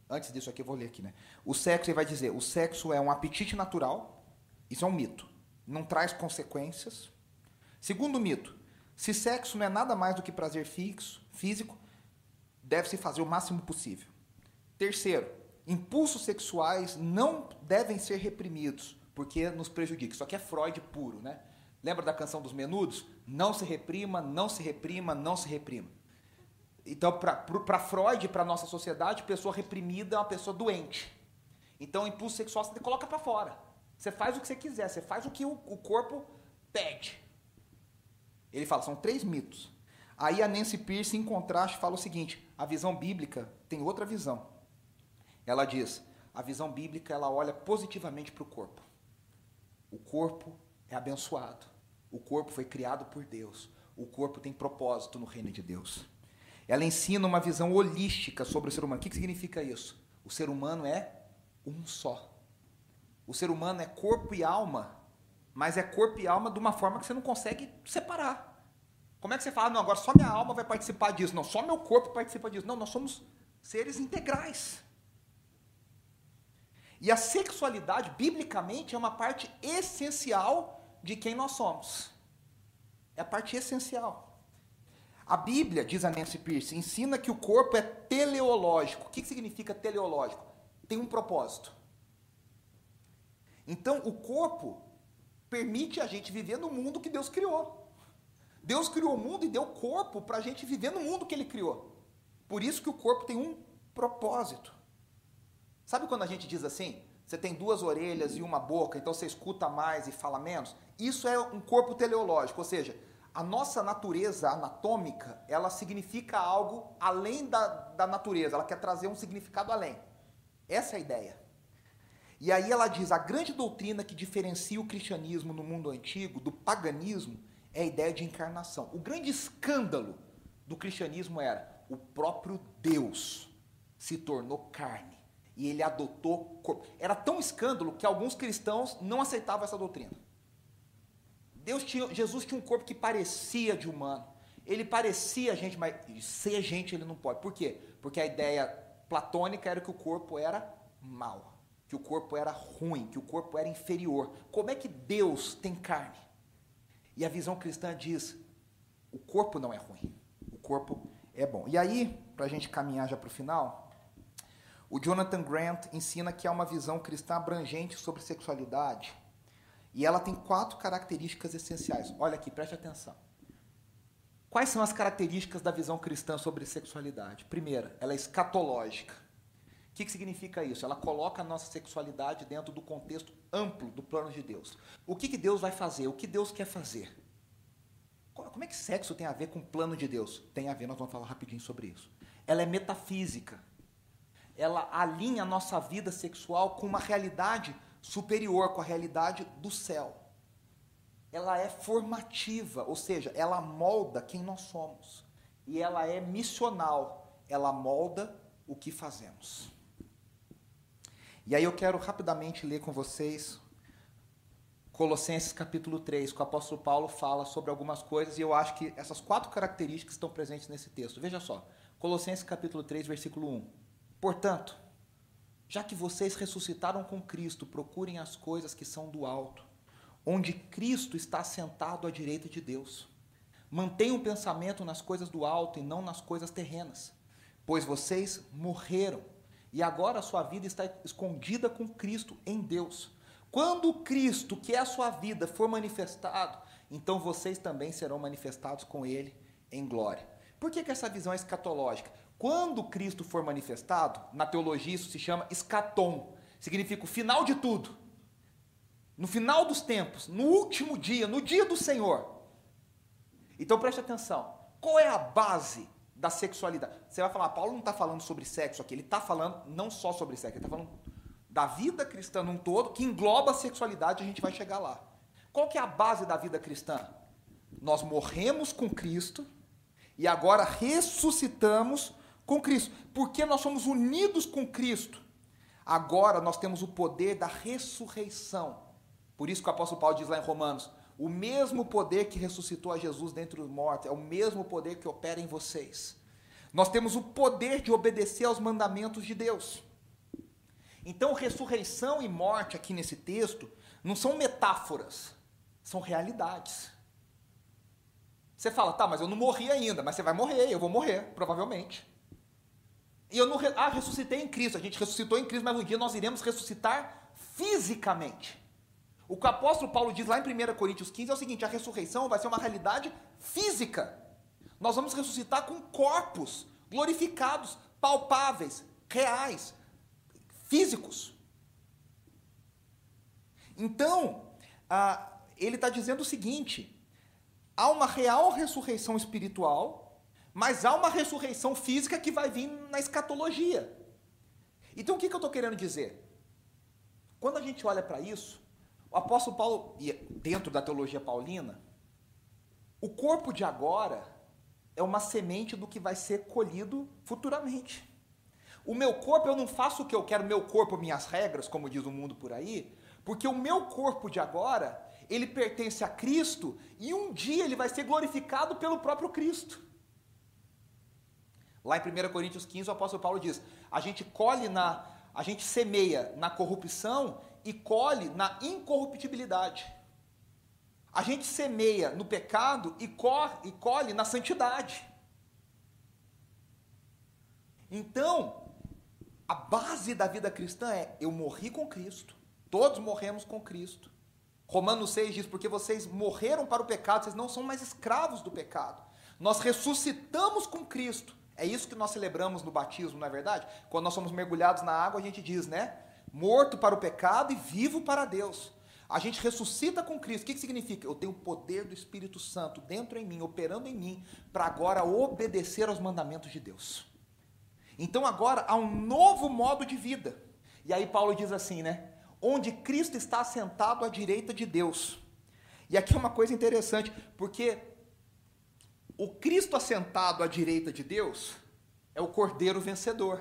antes disso aqui eu vou ler aqui, né? O sexo ele vai dizer, o sexo é um apetite natural, isso é um mito, não traz consequências. Segundo mito, se sexo não é nada mais do que prazer fixo, físico, deve se fazer o máximo possível. Terceiro, impulsos sexuais não devem ser reprimidos, porque nos prejudica. Isso aqui é Freud puro, né? Lembra da canção dos Menudos? Não se reprima, não se reprima, não se reprima. Então, para Freud, para nossa sociedade, pessoa reprimida é uma pessoa doente. Então, o impulso sexual você coloca para fora. Você faz o que você quiser, você faz o que o, o corpo pede. Ele fala, são três mitos. Aí a Nancy Pierce, em contraste, fala o seguinte: a visão bíblica tem outra visão. Ela diz: a visão bíblica ela olha positivamente para o corpo. O corpo é abençoado. O corpo foi criado por Deus. O corpo tem propósito no reino de Deus. Ela ensina uma visão holística sobre o ser humano. O que significa isso? O ser humano é um só. O ser humano é corpo e alma, mas é corpo e alma de uma forma que você não consegue separar. Como é que você fala, não, agora só minha alma vai participar disso? Não, só meu corpo participa disso. Não, nós somos seres integrais. E a sexualidade, biblicamente, é uma parte essencial de quem nós somos. É a parte essencial. A Bíblia, diz a Nancy Pierce, ensina que o corpo é teleológico. O que significa teleológico? Tem um propósito. Então, o corpo permite a gente viver no mundo que Deus criou. Deus criou o mundo e deu corpo para a gente viver no mundo que Ele criou. Por isso que o corpo tem um propósito. Sabe quando a gente diz assim? Você tem duas orelhas e uma boca, então você escuta mais e fala menos? Isso é um corpo teleológico, ou seja, a nossa natureza anatômica, ela significa algo além da, da natureza, ela quer trazer um significado além. Essa é a ideia. E aí ela diz: a grande doutrina que diferencia o cristianismo no mundo antigo do paganismo é a ideia de encarnação. O grande escândalo do cristianismo era o próprio Deus se tornou carne e ele adotou corpo. Era tão escândalo que alguns cristãos não aceitavam essa doutrina. Deus tinha, Jesus tinha um corpo que parecia de humano. Ele parecia gente, mas ser gente ele não pode. Por quê? Porque a ideia platônica era que o corpo era mau, que o corpo era ruim, que o corpo era inferior. Como é que Deus tem carne? E a visão cristã diz: o corpo não é ruim, o corpo é bom. E aí, para a gente caminhar já para o final, o Jonathan Grant ensina que há uma visão cristã abrangente sobre sexualidade. E ela tem quatro características essenciais. Olha aqui, preste atenção. Quais são as características da visão cristã sobre sexualidade? Primeira, ela é escatológica. O que, que significa isso? Ela coloca a nossa sexualidade dentro do contexto amplo do plano de Deus. O que, que Deus vai fazer? O que Deus quer fazer? Como é que sexo tem a ver com o plano de Deus? Tem a ver, nós vamos falar rapidinho sobre isso. Ela é metafísica. Ela alinha a nossa vida sexual com uma realidade superior, com a realidade do céu. Ela é formativa, ou seja, ela molda quem nós somos. E ela é missional, ela molda o que fazemos. E aí eu quero rapidamente ler com vocês Colossenses capítulo 3, que o apóstolo Paulo fala sobre algumas coisas, e eu acho que essas quatro características estão presentes nesse texto. Veja só, Colossenses capítulo 3, versículo 1. Portanto, já que vocês ressuscitaram com Cristo, procurem as coisas que são do alto, onde Cristo está sentado à direita de Deus. Mantenham o pensamento nas coisas do alto e não nas coisas terrenas, pois vocês morreram e agora a sua vida está escondida com Cristo em Deus. Quando Cristo, que é a sua vida, for manifestado, então vocês também serão manifestados com Ele em glória. Por que, que essa visão é escatológica? Quando Cristo for manifestado, na teologia isso se chama escatom, significa o final de tudo. No final dos tempos, no último dia, no dia do Senhor. Então preste atenção: qual é a base da sexualidade. Você vai falar, Paulo não está falando sobre sexo aqui, ele está falando não só sobre sexo, ele está falando da vida cristã num todo, que engloba a sexualidade, a gente vai chegar lá. Qual que é a base da vida cristã? Nós morremos com Cristo e agora ressuscitamos com Cristo. Porque nós somos unidos com Cristo. Agora nós temos o poder da ressurreição. Por isso que o apóstolo Paulo diz lá em Romanos: o mesmo poder que ressuscitou a Jesus dentre os mortos é o mesmo poder que opera em vocês. Nós temos o poder de obedecer aos mandamentos de Deus. Então, ressurreição e morte aqui nesse texto não são metáforas, são realidades. Você fala, tá, mas eu não morri ainda, mas você vai morrer, eu vou morrer, provavelmente. E eu não. Ah, ressuscitei em Cristo, a gente ressuscitou em Cristo, mas um dia nós iremos ressuscitar fisicamente. O que o apóstolo Paulo diz lá em 1 Coríntios 15 é o seguinte: a ressurreição vai ser uma realidade física. Nós vamos ressuscitar com corpos glorificados, palpáveis, reais, físicos. Então, ah, ele está dizendo o seguinte: há uma real ressurreição espiritual, mas há uma ressurreição física que vai vir na escatologia. Então, o que, que eu estou querendo dizer? Quando a gente olha para isso, o apóstolo Paulo, dentro da teologia paulina, o corpo de agora é uma semente do que vai ser colhido futuramente. O meu corpo, eu não faço o que eu quero, meu corpo, minhas regras, como diz o mundo por aí, porque o meu corpo de agora, ele pertence a Cristo e um dia ele vai ser glorificado pelo próprio Cristo. Lá em 1 Coríntios 15, o apóstolo Paulo diz: a gente colhe na, a gente semeia na corrupção e colhe na incorruptibilidade. A gente semeia no pecado e, e colhe na santidade. Então, a base da vida cristã é: eu morri com Cristo, todos morremos com Cristo. Romanos 6 diz: porque vocês morreram para o pecado, vocês não são mais escravos do pecado. Nós ressuscitamos com Cristo. É isso que nós celebramos no batismo, não é verdade? Quando nós somos mergulhados na água, a gente diz, né? Morto para o pecado e vivo para Deus. A gente ressuscita com Cristo. O que, que significa? Eu tenho o poder do Espírito Santo dentro em mim, operando em mim, para agora obedecer aos mandamentos de Deus. Então agora há um novo modo de vida. E aí Paulo diz assim, né? Onde Cristo está assentado à direita de Deus. E aqui é uma coisa interessante, porque o Cristo assentado à direita de Deus é o Cordeiro vencedor.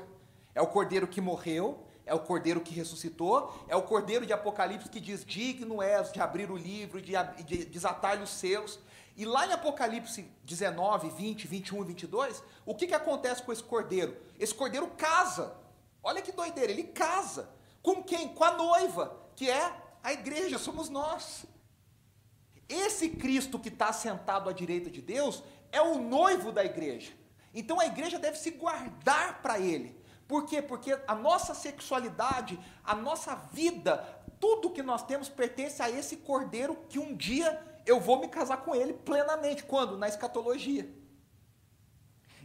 É o Cordeiro que morreu, é o Cordeiro que ressuscitou, é o Cordeiro de Apocalipse que diz: Digno és de abrir o livro de, de desatar os seus. E lá em Apocalipse 19, 20, 21 e 22, o que, que acontece com esse cordeiro? Esse cordeiro casa. Olha que doideira, ele casa. Com quem? Com a noiva, que é a igreja, somos nós. Esse Cristo que está sentado à direita de Deus é o noivo da igreja. Então a igreja deve se guardar para ele. Por quê? Porque a nossa sexualidade, a nossa vida, tudo que nós temos pertence a esse cordeiro que um dia eu vou me casar com ele plenamente. Quando? Na escatologia.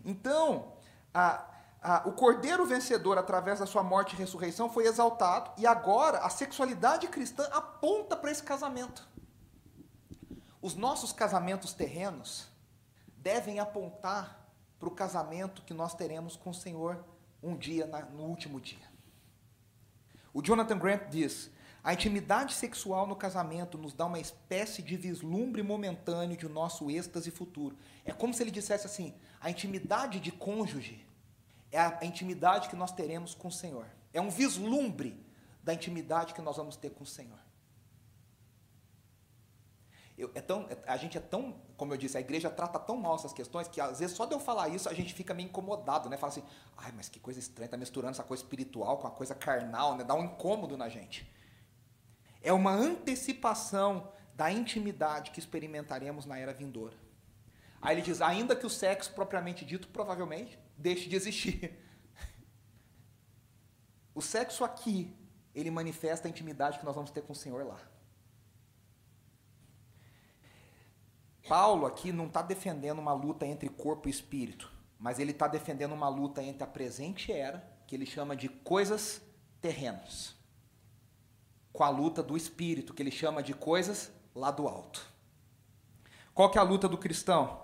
Então, a, a, o cordeiro vencedor, através da sua morte e ressurreição, foi exaltado, e agora a sexualidade cristã aponta para esse casamento. Os nossos casamentos terrenos devem apontar para o casamento que nós teremos com o Senhor um dia, na, no último dia. O Jonathan Grant diz: a intimidade sexual no casamento nos dá uma espécie de vislumbre momentâneo de nosso êxtase futuro. É como se ele dissesse assim: a intimidade de cônjuge é a intimidade que nós teremos com o Senhor. É um vislumbre da intimidade que nós vamos ter com o Senhor. Eu, é tão, a gente é tão, como eu disse, a igreja trata tão mal essas questões que às vezes só de eu falar isso a gente fica meio incomodado, né? Fala assim, ai, mas que coisa estranha, tá misturando essa coisa espiritual com a coisa carnal, né? Dá um incômodo na gente é uma antecipação da intimidade que experimentaremos na era vindoura. Aí ele diz: ainda que o sexo propriamente dito provavelmente deixe de existir. O sexo aqui, ele manifesta a intimidade que nós vamos ter com o Senhor lá. Paulo aqui não está defendendo uma luta entre corpo e espírito, mas ele está defendendo uma luta entre a presente era, que ele chama de coisas terrenas, com a luta do espírito, que ele chama de coisas lá do alto. Qual que é a luta do cristão?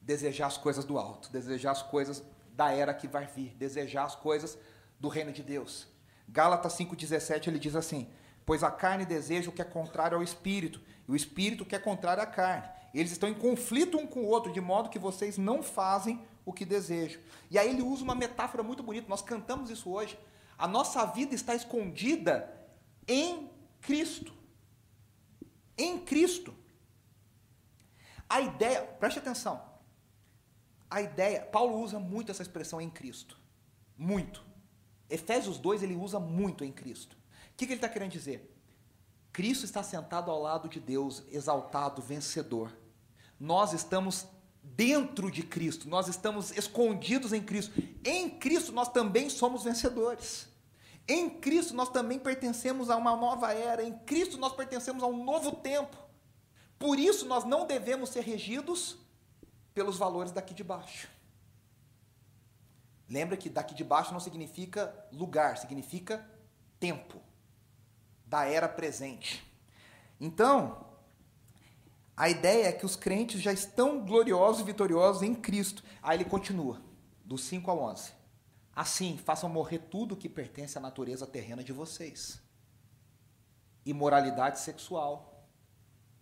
Desejar as coisas do alto, desejar as coisas da era que vai vir, desejar as coisas do reino de Deus. Gálatas 5,17 ele diz assim: Pois a carne deseja o que é contrário ao espírito, e o espírito que é contrário à carne. Eles estão em conflito um com o outro, de modo que vocês não fazem o que desejam. E aí ele usa uma metáfora muito bonita, nós cantamos isso hoje. A nossa vida está escondida em Cristo. Em Cristo. A ideia, preste atenção. A ideia, Paulo usa muito essa expressão em Cristo. Muito. Efésios 2 ele usa muito em Cristo. Que, que ele está querendo dizer? Cristo está sentado ao lado de Deus, exaltado, vencedor. Nós estamos dentro de Cristo, nós estamos escondidos em Cristo. Em Cristo nós também somos vencedores. Em Cristo nós também pertencemos a uma nova era, em Cristo nós pertencemos a um novo tempo. Por isso nós não devemos ser regidos pelos valores daqui de baixo. Lembra que daqui de baixo não significa lugar, significa tempo, da era presente. Então, a ideia é que os crentes já estão gloriosos e vitoriosos em Cristo. Aí ele continua, do 5 ao 11. Assim, façam morrer tudo que pertence à natureza terrena de vocês: imoralidade sexual,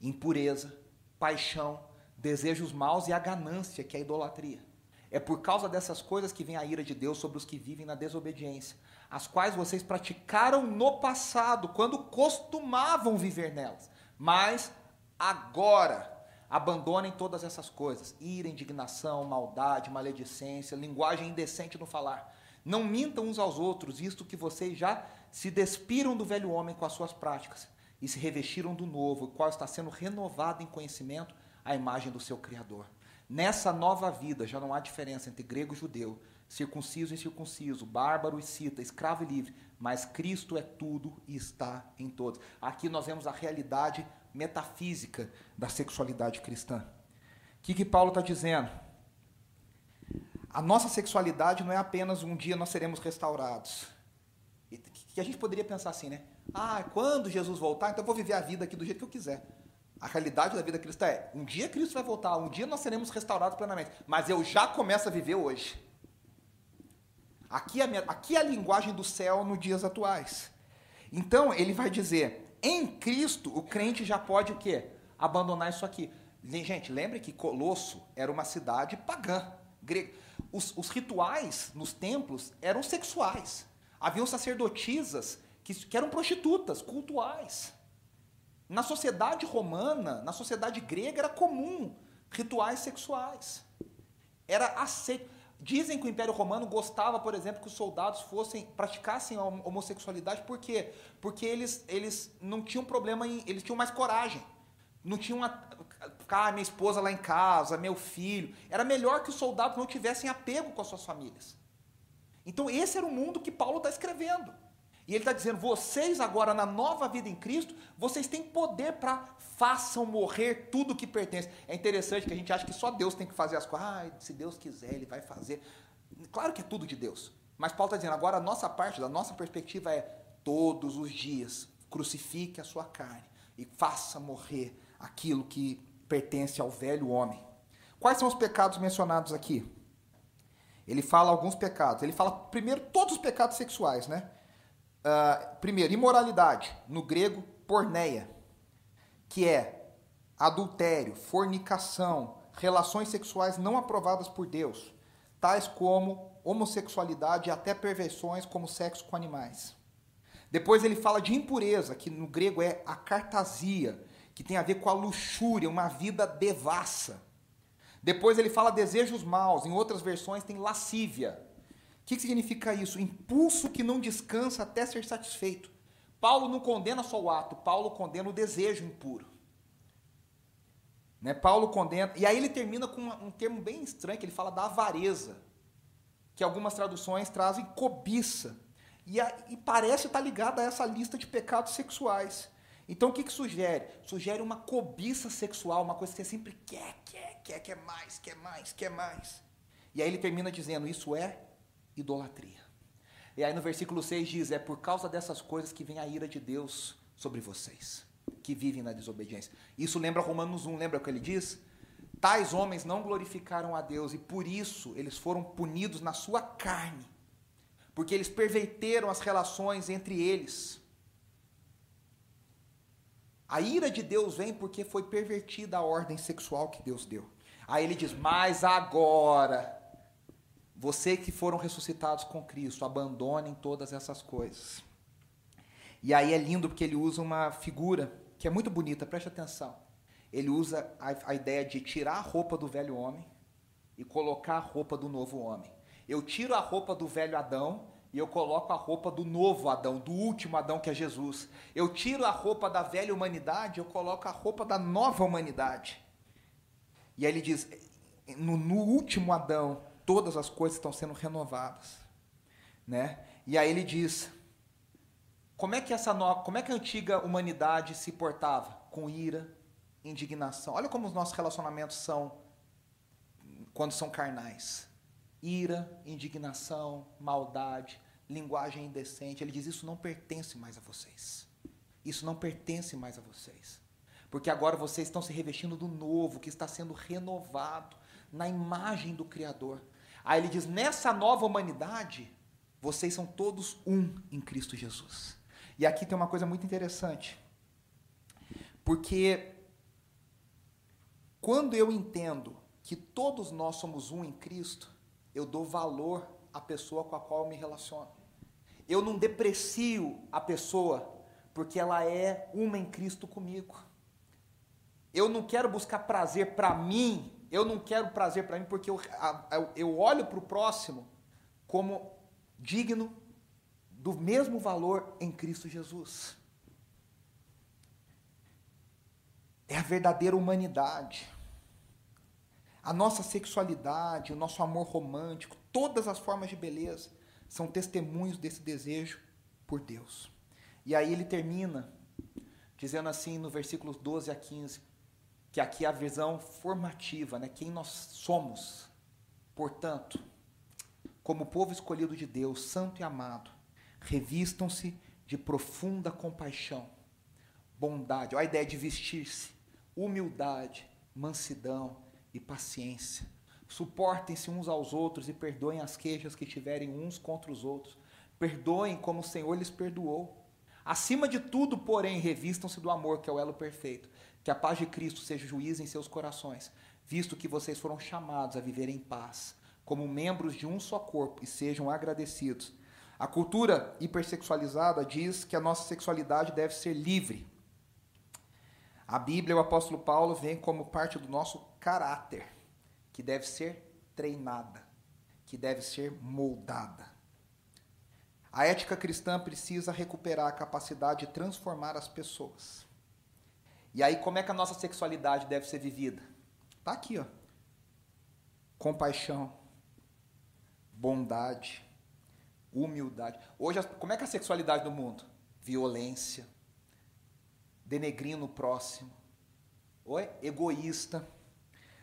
impureza, paixão, desejos maus e a ganância, que é a idolatria. É por causa dessas coisas que vem a ira de Deus sobre os que vivem na desobediência, as quais vocês praticaram no passado, quando costumavam viver nelas. Mas agora abandonem todas essas coisas: ira, indignação, maldade, maledicência, linguagem indecente no falar. Não mintam uns aos outros, visto que vocês já se despiram do velho homem com as suas práticas e se revestiram do novo, o qual está sendo renovado em conhecimento à imagem do seu Criador. Nessa nova vida já não há diferença entre grego e judeu, circunciso e circunciso, bárbaro e cita, escravo e livre, mas Cristo é tudo e está em todos. Aqui nós vemos a realidade metafísica da sexualidade cristã. O que, que Paulo está dizendo? A nossa sexualidade não é apenas um dia nós seremos restaurados. Que a gente poderia pensar assim, né? Ah, quando Jesus voltar, então eu vou viver a vida aqui do jeito que eu quiser. A realidade da vida cristã é: um dia Cristo vai voltar, um dia nós seremos restaurados plenamente. Mas eu já começo a viver hoje. Aqui é a, minha, aqui é a linguagem do céu nos dias atuais. Então, ele vai dizer: em Cristo, o crente já pode o quê? Abandonar isso aqui. Gente, lembre que Colosso era uma cidade pagã, grega. Os, os rituais nos templos eram sexuais. Haviam sacerdotisas que, que eram prostitutas, cultuais. Na sociedade romana, na sociedade grega, era comum rituais sexuais. Era aceito. Dizem que o Império Romano gostava, por exemplo, que os soldados fossem praticassem a homossexualidade, por quê? Porque eles, eles não tinham problema em. Eles tinham mais coragem. Não tinham. A, ah, minha esposa lá em casa, meu filho. Era melhor que os soldados não tivessem apego com as suas famílias. Então, esse era o mundo que Paulo está escrevendo. E ele está dizendo: vocês agora, na nova vida em Cristo, vocês têm poder para façam morrer tudo que pertence. É interessante que a gente acha que só Deus tem que fazer as coisas. Ah, se Deus quiser, Ele vai fazer. Claro que é tudo de Deus. Mas Paulo está dizendo: agora a nossa parte, da nossa perspectiva é todos os dias crucifique a sua carne e faça morrer aquilo que pertence ao velho homem. Quais são os pecados mencionados aqui? Ele fala alguns pecados. Ele fala primeiro todos os pecados sexuais, né? Uh, primeiro, imoralidade, no grego, porneia, que é adultério, fornicação, relações sexuais não aprovadas por Deus, tais como homossexualidade e até perversões como sexo com animais. Depois ele fala de impureza, que no grego é a cartasia, que tem a ver com a luxúria, uma vida devassa. Depois ele fala desejos maus, em outras versões tem lascívia, o que significa isso? Impulso que não descansa até ser satisfeito. Paulo não condena só o ato, Paulo condena o desejo impuro. Né? Paulo condena. E aí ele termina com um termo bem estranho, que ele fala da avareza, que algumas traduções trazem cobiça. E, a, e parece estar ligado a essa lista de pecados sexuais. Então o que, que sugere? Sugere uma cobiça sexual, uma coisa que você sempre quer, quer, quer, quer mais, quer mais, quer mais. E aí ele termina dizendo: Isso é idolatria. E aí no versículo 6 diz: É por causa dessas coisas que vem a ira de Deus sobre vocês, que vivem na desobediência. Isso lembra Romanos 1, lembra o que ele diz? Tais homens não glorificaram a Deus e por isso eles foram punidos na sua carne, porque eles perverteram as relações entre eles. A ira de Deus vem porque foi pervertida a ordem sexual que Deus deu. Aí ele diz: Mas agora você que foram ressuscitados com Cristo, abandonem todas essas coisas. E aí é lindo porque ele usa uma figura que é muito bonita, preste atenção. Ele usa a, a ideia de tirar a roupa do velho homem e colocar a roupa do novo homem. Eu tiro a roupa do velho Adão e eu coloco a roupa do novo Adão, do último Adão que é Jesus. Eu tiro a roupa da velha humanidade, eu coloco a roupa da nova humanidade. E aí ele diz: no, no último Adão, todas as coisas estão sendo renovadas, né? E aí ele diz: como é que essa como é que a antiga humanidade se portava? Com ira, indignação. Olha como os nossos relacionamentos são quando são carnais. Ira, indignação, maldade, linguagem indecente. Ele diz: Isso não pertence mais a vocês. Isso não pertence mais a vocês. Porque agora vocês estão se revestindo do novo, que está sendo renovado na imagem do Criador. Aí ele diz: nessa nova humanidade, vocês são todos um em Cristo Jesus. E aqui tem uma coisa muito interessante. Porque quando eu entendo que todos nós somos um em Cristo, eu dou valor à pessoa com a qual eu me relaciono. Eu não deprecio a pessoa porque ela é uma em Cristo comigo. Eu não quero buscar prazer para mim, eu não quero prazer para mim porque eu, eu olho para o próximo como digno do mesmo valor em Cristo Jesus. É a verdadeira humanidade. A nossa sexualidade, o nosso amor romântico, todas as formas de beleza são testemunhos desse desejo por Deus. E aí ele termina dizendo assim no versículos 12 a 15, que aqui é a visão formativa, né? quem nós somos. Portanto, como povo escolhido de Deus, santo e amado, revistam-se de profunda compaixão, bondade, olha a ideia de vestir-se, humildade, mansidão e paciência. Suportem-se uns aos outros e perdoem as queixas que tiverem uns contra os outros. Perdoem como o Senhor lhes perdoou. Acima de tudo, porém, revistam-se do amor, que é o elo perfeito. Que a paz de Cristo seja juíza em seus corações, visto que vocês foram chamados a viver em paz, como membros de um só corpo, e sejam agradecidos. A cultura hipersexualizada diz que a nossa sexualidade deve ser livre. A Bíblia, o apóstolo Paulo, vem como parte do nosso caráter, que deve ser treinada, que deve ser moldada. A ética cristã precisa recuperar a capacidade de transformar as pessoas. E aí, como é que a nossa sexualidade deve ser vivida? Tá aqui, ó. Compaixão, bondade, humildade. Hoje, como é que é a sexualidade no mundo? Violência, denegrindo o próximo, Oi? egoísta.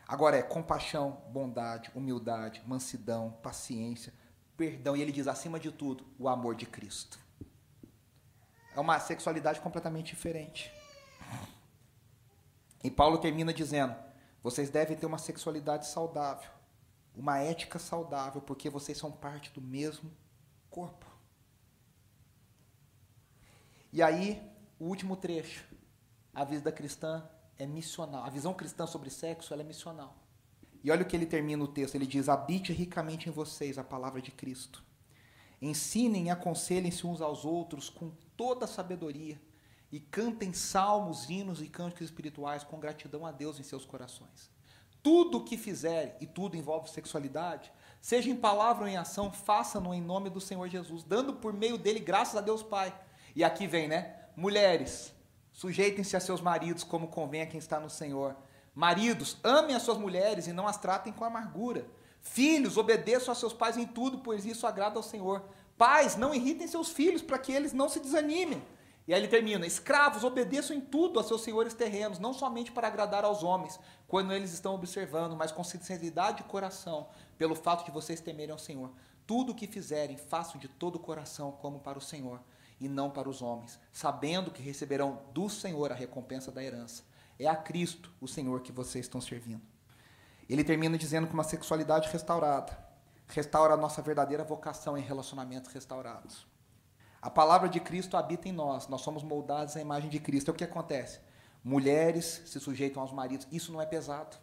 Agora é compaixão, bondade, humildade, mansidão, paciência, perdão, e ele diz, acima de tudo, o amor de Cristo. É uma sexualidade completamente diferente. E Paulo termina dizendo: vocês devem ter uma sexualidade saudável, uma ética saudável, porque vocês são parte do mesmo corpo. E aí, o último trecho. A vida cristã é missional. A visão cristã sobre sexo é missional. E olha o que ele termina o texto: ele diz: Habite ricamente em vocês a palavra de Cristo. Ensinem e aconselhem-se uns aos outros com toda a sabedoria e cantem salmos, hinos e cânticos espirituais com gratidão a Deus em seus corações. Tudo o que fizerem, e tudo envolve sexualidade, seja em palavra ou em ação, façam-no em nome do Senhor Jesus, dando por meio dele graças a Deus Pai. E aqui vem, né? Mulheres, sujeitem-se a seus maridos como convém a quem está no Senhor Maridos, amem as suas mulheres e não as tratem com amargura. Filhos, obedeçam a seus pais em tudo, pois isso agrada ao Senhor. Pais, não irritem seus filhos para que eles não se desanimem. E aí ele termina: escravos, obedeçam em tudo a seus senhores terrenos, não somente para agradar aos homens, quando eles estão observando, mas com sinceridade de coração, pelo fato de vocês temerem ao Senhor. Tudo o que fizerem, façam de todo o coração, como para o Senhor, e não para os homens, sabendo que receberão do Senhor a recompensa da herança. É a Cristo, o Senhor, que vocês estão servindo. Ele termina dizendo que uma sexualidade restaurada restaura a nossa verdadeira vocação em relacionamentos restaurados. A palavra de Cristo habita em nós, nós somos moldados à imagem de Cristo. Então o que acontece? Mulheres se sujeitam aos maridos, isso não é pesado.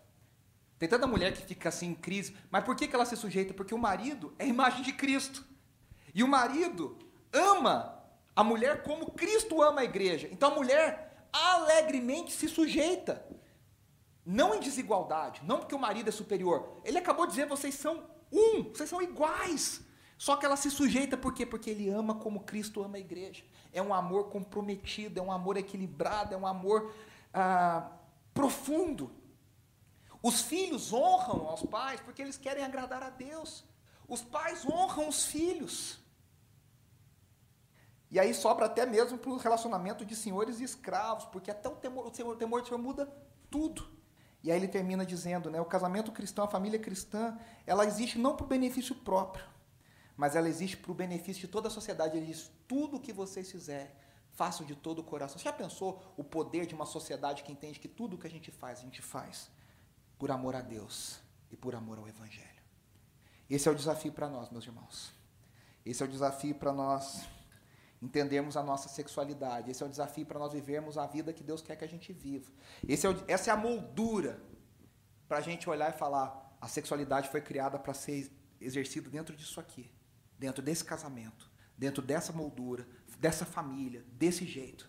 Tem tanta mulher que fica assim em crise, mas por que ela se sujeita? Porque o marido é a imagem de Cristo. E o marido ama a mulher como Cristo ama a igreja. Então a mulher alegremente se sujeita. Não em desigualdade, não porque o marido é superior. Ele acabou de dizer: vocês são um, vocês são iguais. Só que ela se sujeita por quê? Porque ele ama como Cristo ama a igreja. É um amor comprometido, é um amor equilibrado, é um amor ah, profundo. Os filhos honram aos pais porque eles querem agradar a Deus. Os pais honram os filhos. E aí sobra até mesmo para o relacionamento de senhores e escravos, porque até o temor, o temor, do Senhor muda tudo. E aí ele termina dizendo, né, o casamento cristão, a família cristã, ela existe não para o benefício próprio, mas ela existe para o benefício de toda a sociedade. Ele diz, tudo o que vocês fizerem, façam de todo o coração. Você já pensou o poder de uma sociedade que entende que tudo o que a gente faz, a gente faz por amor a Deus e por amor ao Evangelho? Esse é o desafio para nós, meus irmãos. Esse é o desafio para nós entendermos a nossa sexualidade. Esse é o desafio para nós vivermos a vida que Deus quer que a gente viva. É o, essa é a moldura para a gente olhar e falar: a sexualidade foi criada para ser exercido dentro disso aqui, dentro desse casamento, dentro dessa moldura, dessa família, desse jeito.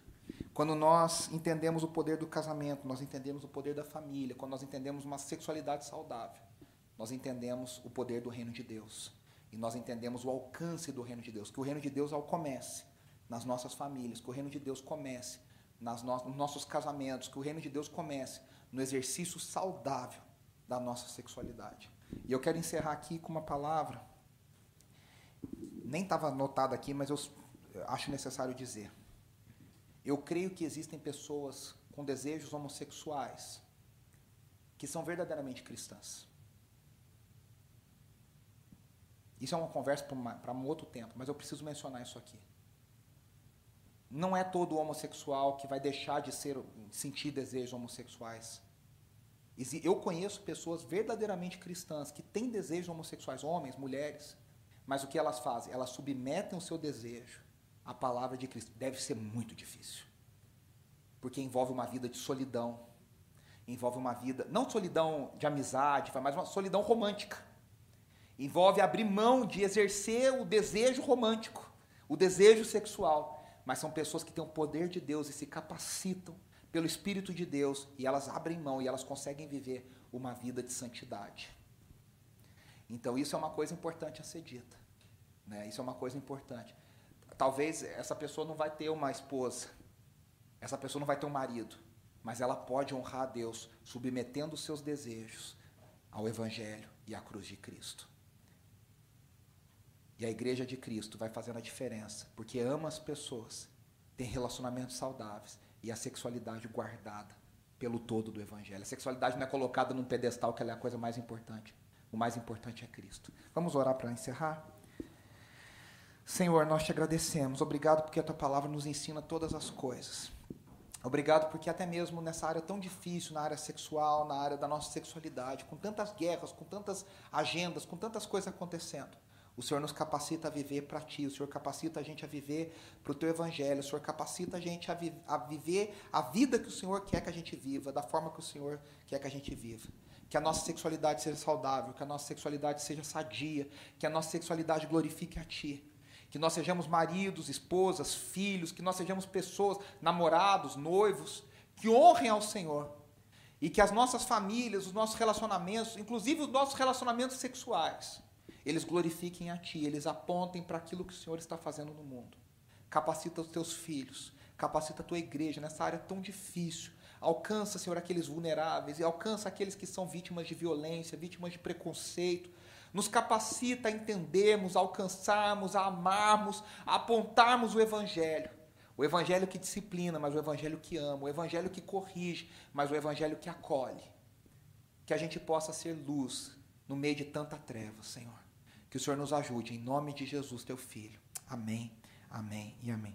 Quando nós entendemos o poder do casamento, nós entendemos o poder da família, quando nós entendemos uma sexualidade saudável, nós entendemos o poder do reino de Deus. E nós entendemos o alcance do reino de Deus. Que o reino de Deus ao comece nas nossas famílias, que o reino de Deus comece nas no nos nossos casamentos, que o reino de Deus comece no exercício saudável da nossa sexualidade. E eu quero encerrar aqui com uma palavra, nem estava anotada aqui, mas eu acho necessário dizer. Eu creio que existem pessoas com desejos homossexuais que são verdadeiramente cristãs. Isso é uma conversa para um outro tempo, mas eu preciso mencionar isso aqui. Não é todo homossexual que vai deixar de ser sentir desejos homossexuais. Eu conheço pessoas verdadeiramente cristãs que têm desejos homossexuais, homens, mulheres, mas o que elas fazem? Elas submetem o seu desejo à palavra de Cristo. Deve ser muito difícil, porque envolve uma vida de solidão, envolve uma vida, não solidão de amizade, mas uma solidão romântica. Envolve abrir mão de exercer o desejo romântico, o desejo sexual. Mas são pessoas que têm o poder de Deus e se capacitam pelo Espírito de Deus e elas abrem mão e elas conseguem viver uma vida de santidade. Então isso é uma coisa importante a ser dita. Né? Isso é uma coisa importante. Talvez essa pessoa não vai ter uma esposa, essa pessoa não vai ter um marido, mas ela pode honrar a Deus submetendo os seus desejos ao Evangelho e à cruz de Cristo. E a igreja de Cristo vai fazendo a diferença, porque ama as pessoas, tem relacionamentos saudáveis e a sexualidade guardada pelo todo do Evangelho. A sexualidade não é colocada num pedestal que ela é a coisa mais importante. O mais importante é Cristo. Vamos orar para encerrar? Senhor, nós te agradecemos. Obrigado porque a tua palavra nos ensina todas as coisas. Obrigado porque até mesmo nessa área tão difícil, na área sexual, na área da nossa sexualidade, com tantas guerras, com tantas agendas, com tantas coisas acontecendo, o Senhor nos capacita a viver para Ti, o Senhor capacita a gente a viver para o Teu Evangelho, o Senhor capacita a gente a, vi a, viver a vida que o Senhor quer que a gente viva, da forma que o Senhor quer que a gente viva. Que a nossa sexualidade seja saudável, que a nossa sexualidade seja sadia, que a nossa sexualidade glorifique a Ti. Que nós sejamos maridos, esposas, filhos, que nós sejamos pessoas, namorados, noivos, que honrem ao Senhor. E que as nossas famílias, os nossos relacionamentos, inclusive os nossos relacionamentos sexuais, eles glorifiquem a Ti, eles apontem para aquilo que o Senhor está fazendo no mundo. Capacita os teus filhos, capacita a tua igreja nessa área tão difícil. Alcança, Senhor, aqueles vulneráveis e alcança aqueles que são vítimas de violência, vítimas de preconceito. Nos capacita a entendermos, a alcançarmos, a amarmos, a apontarmos o Evangelho. O Evangelho que disciplina, mas o Evangelho que ama. O Evangelho que corrige, mas o Evangelho que acolhe. Que a gente possa ser luz no meio de tanta treva, Senhor. Que o Senhor nos ajude, em nome de Jesus, teu Filho. Amém, amém e amém.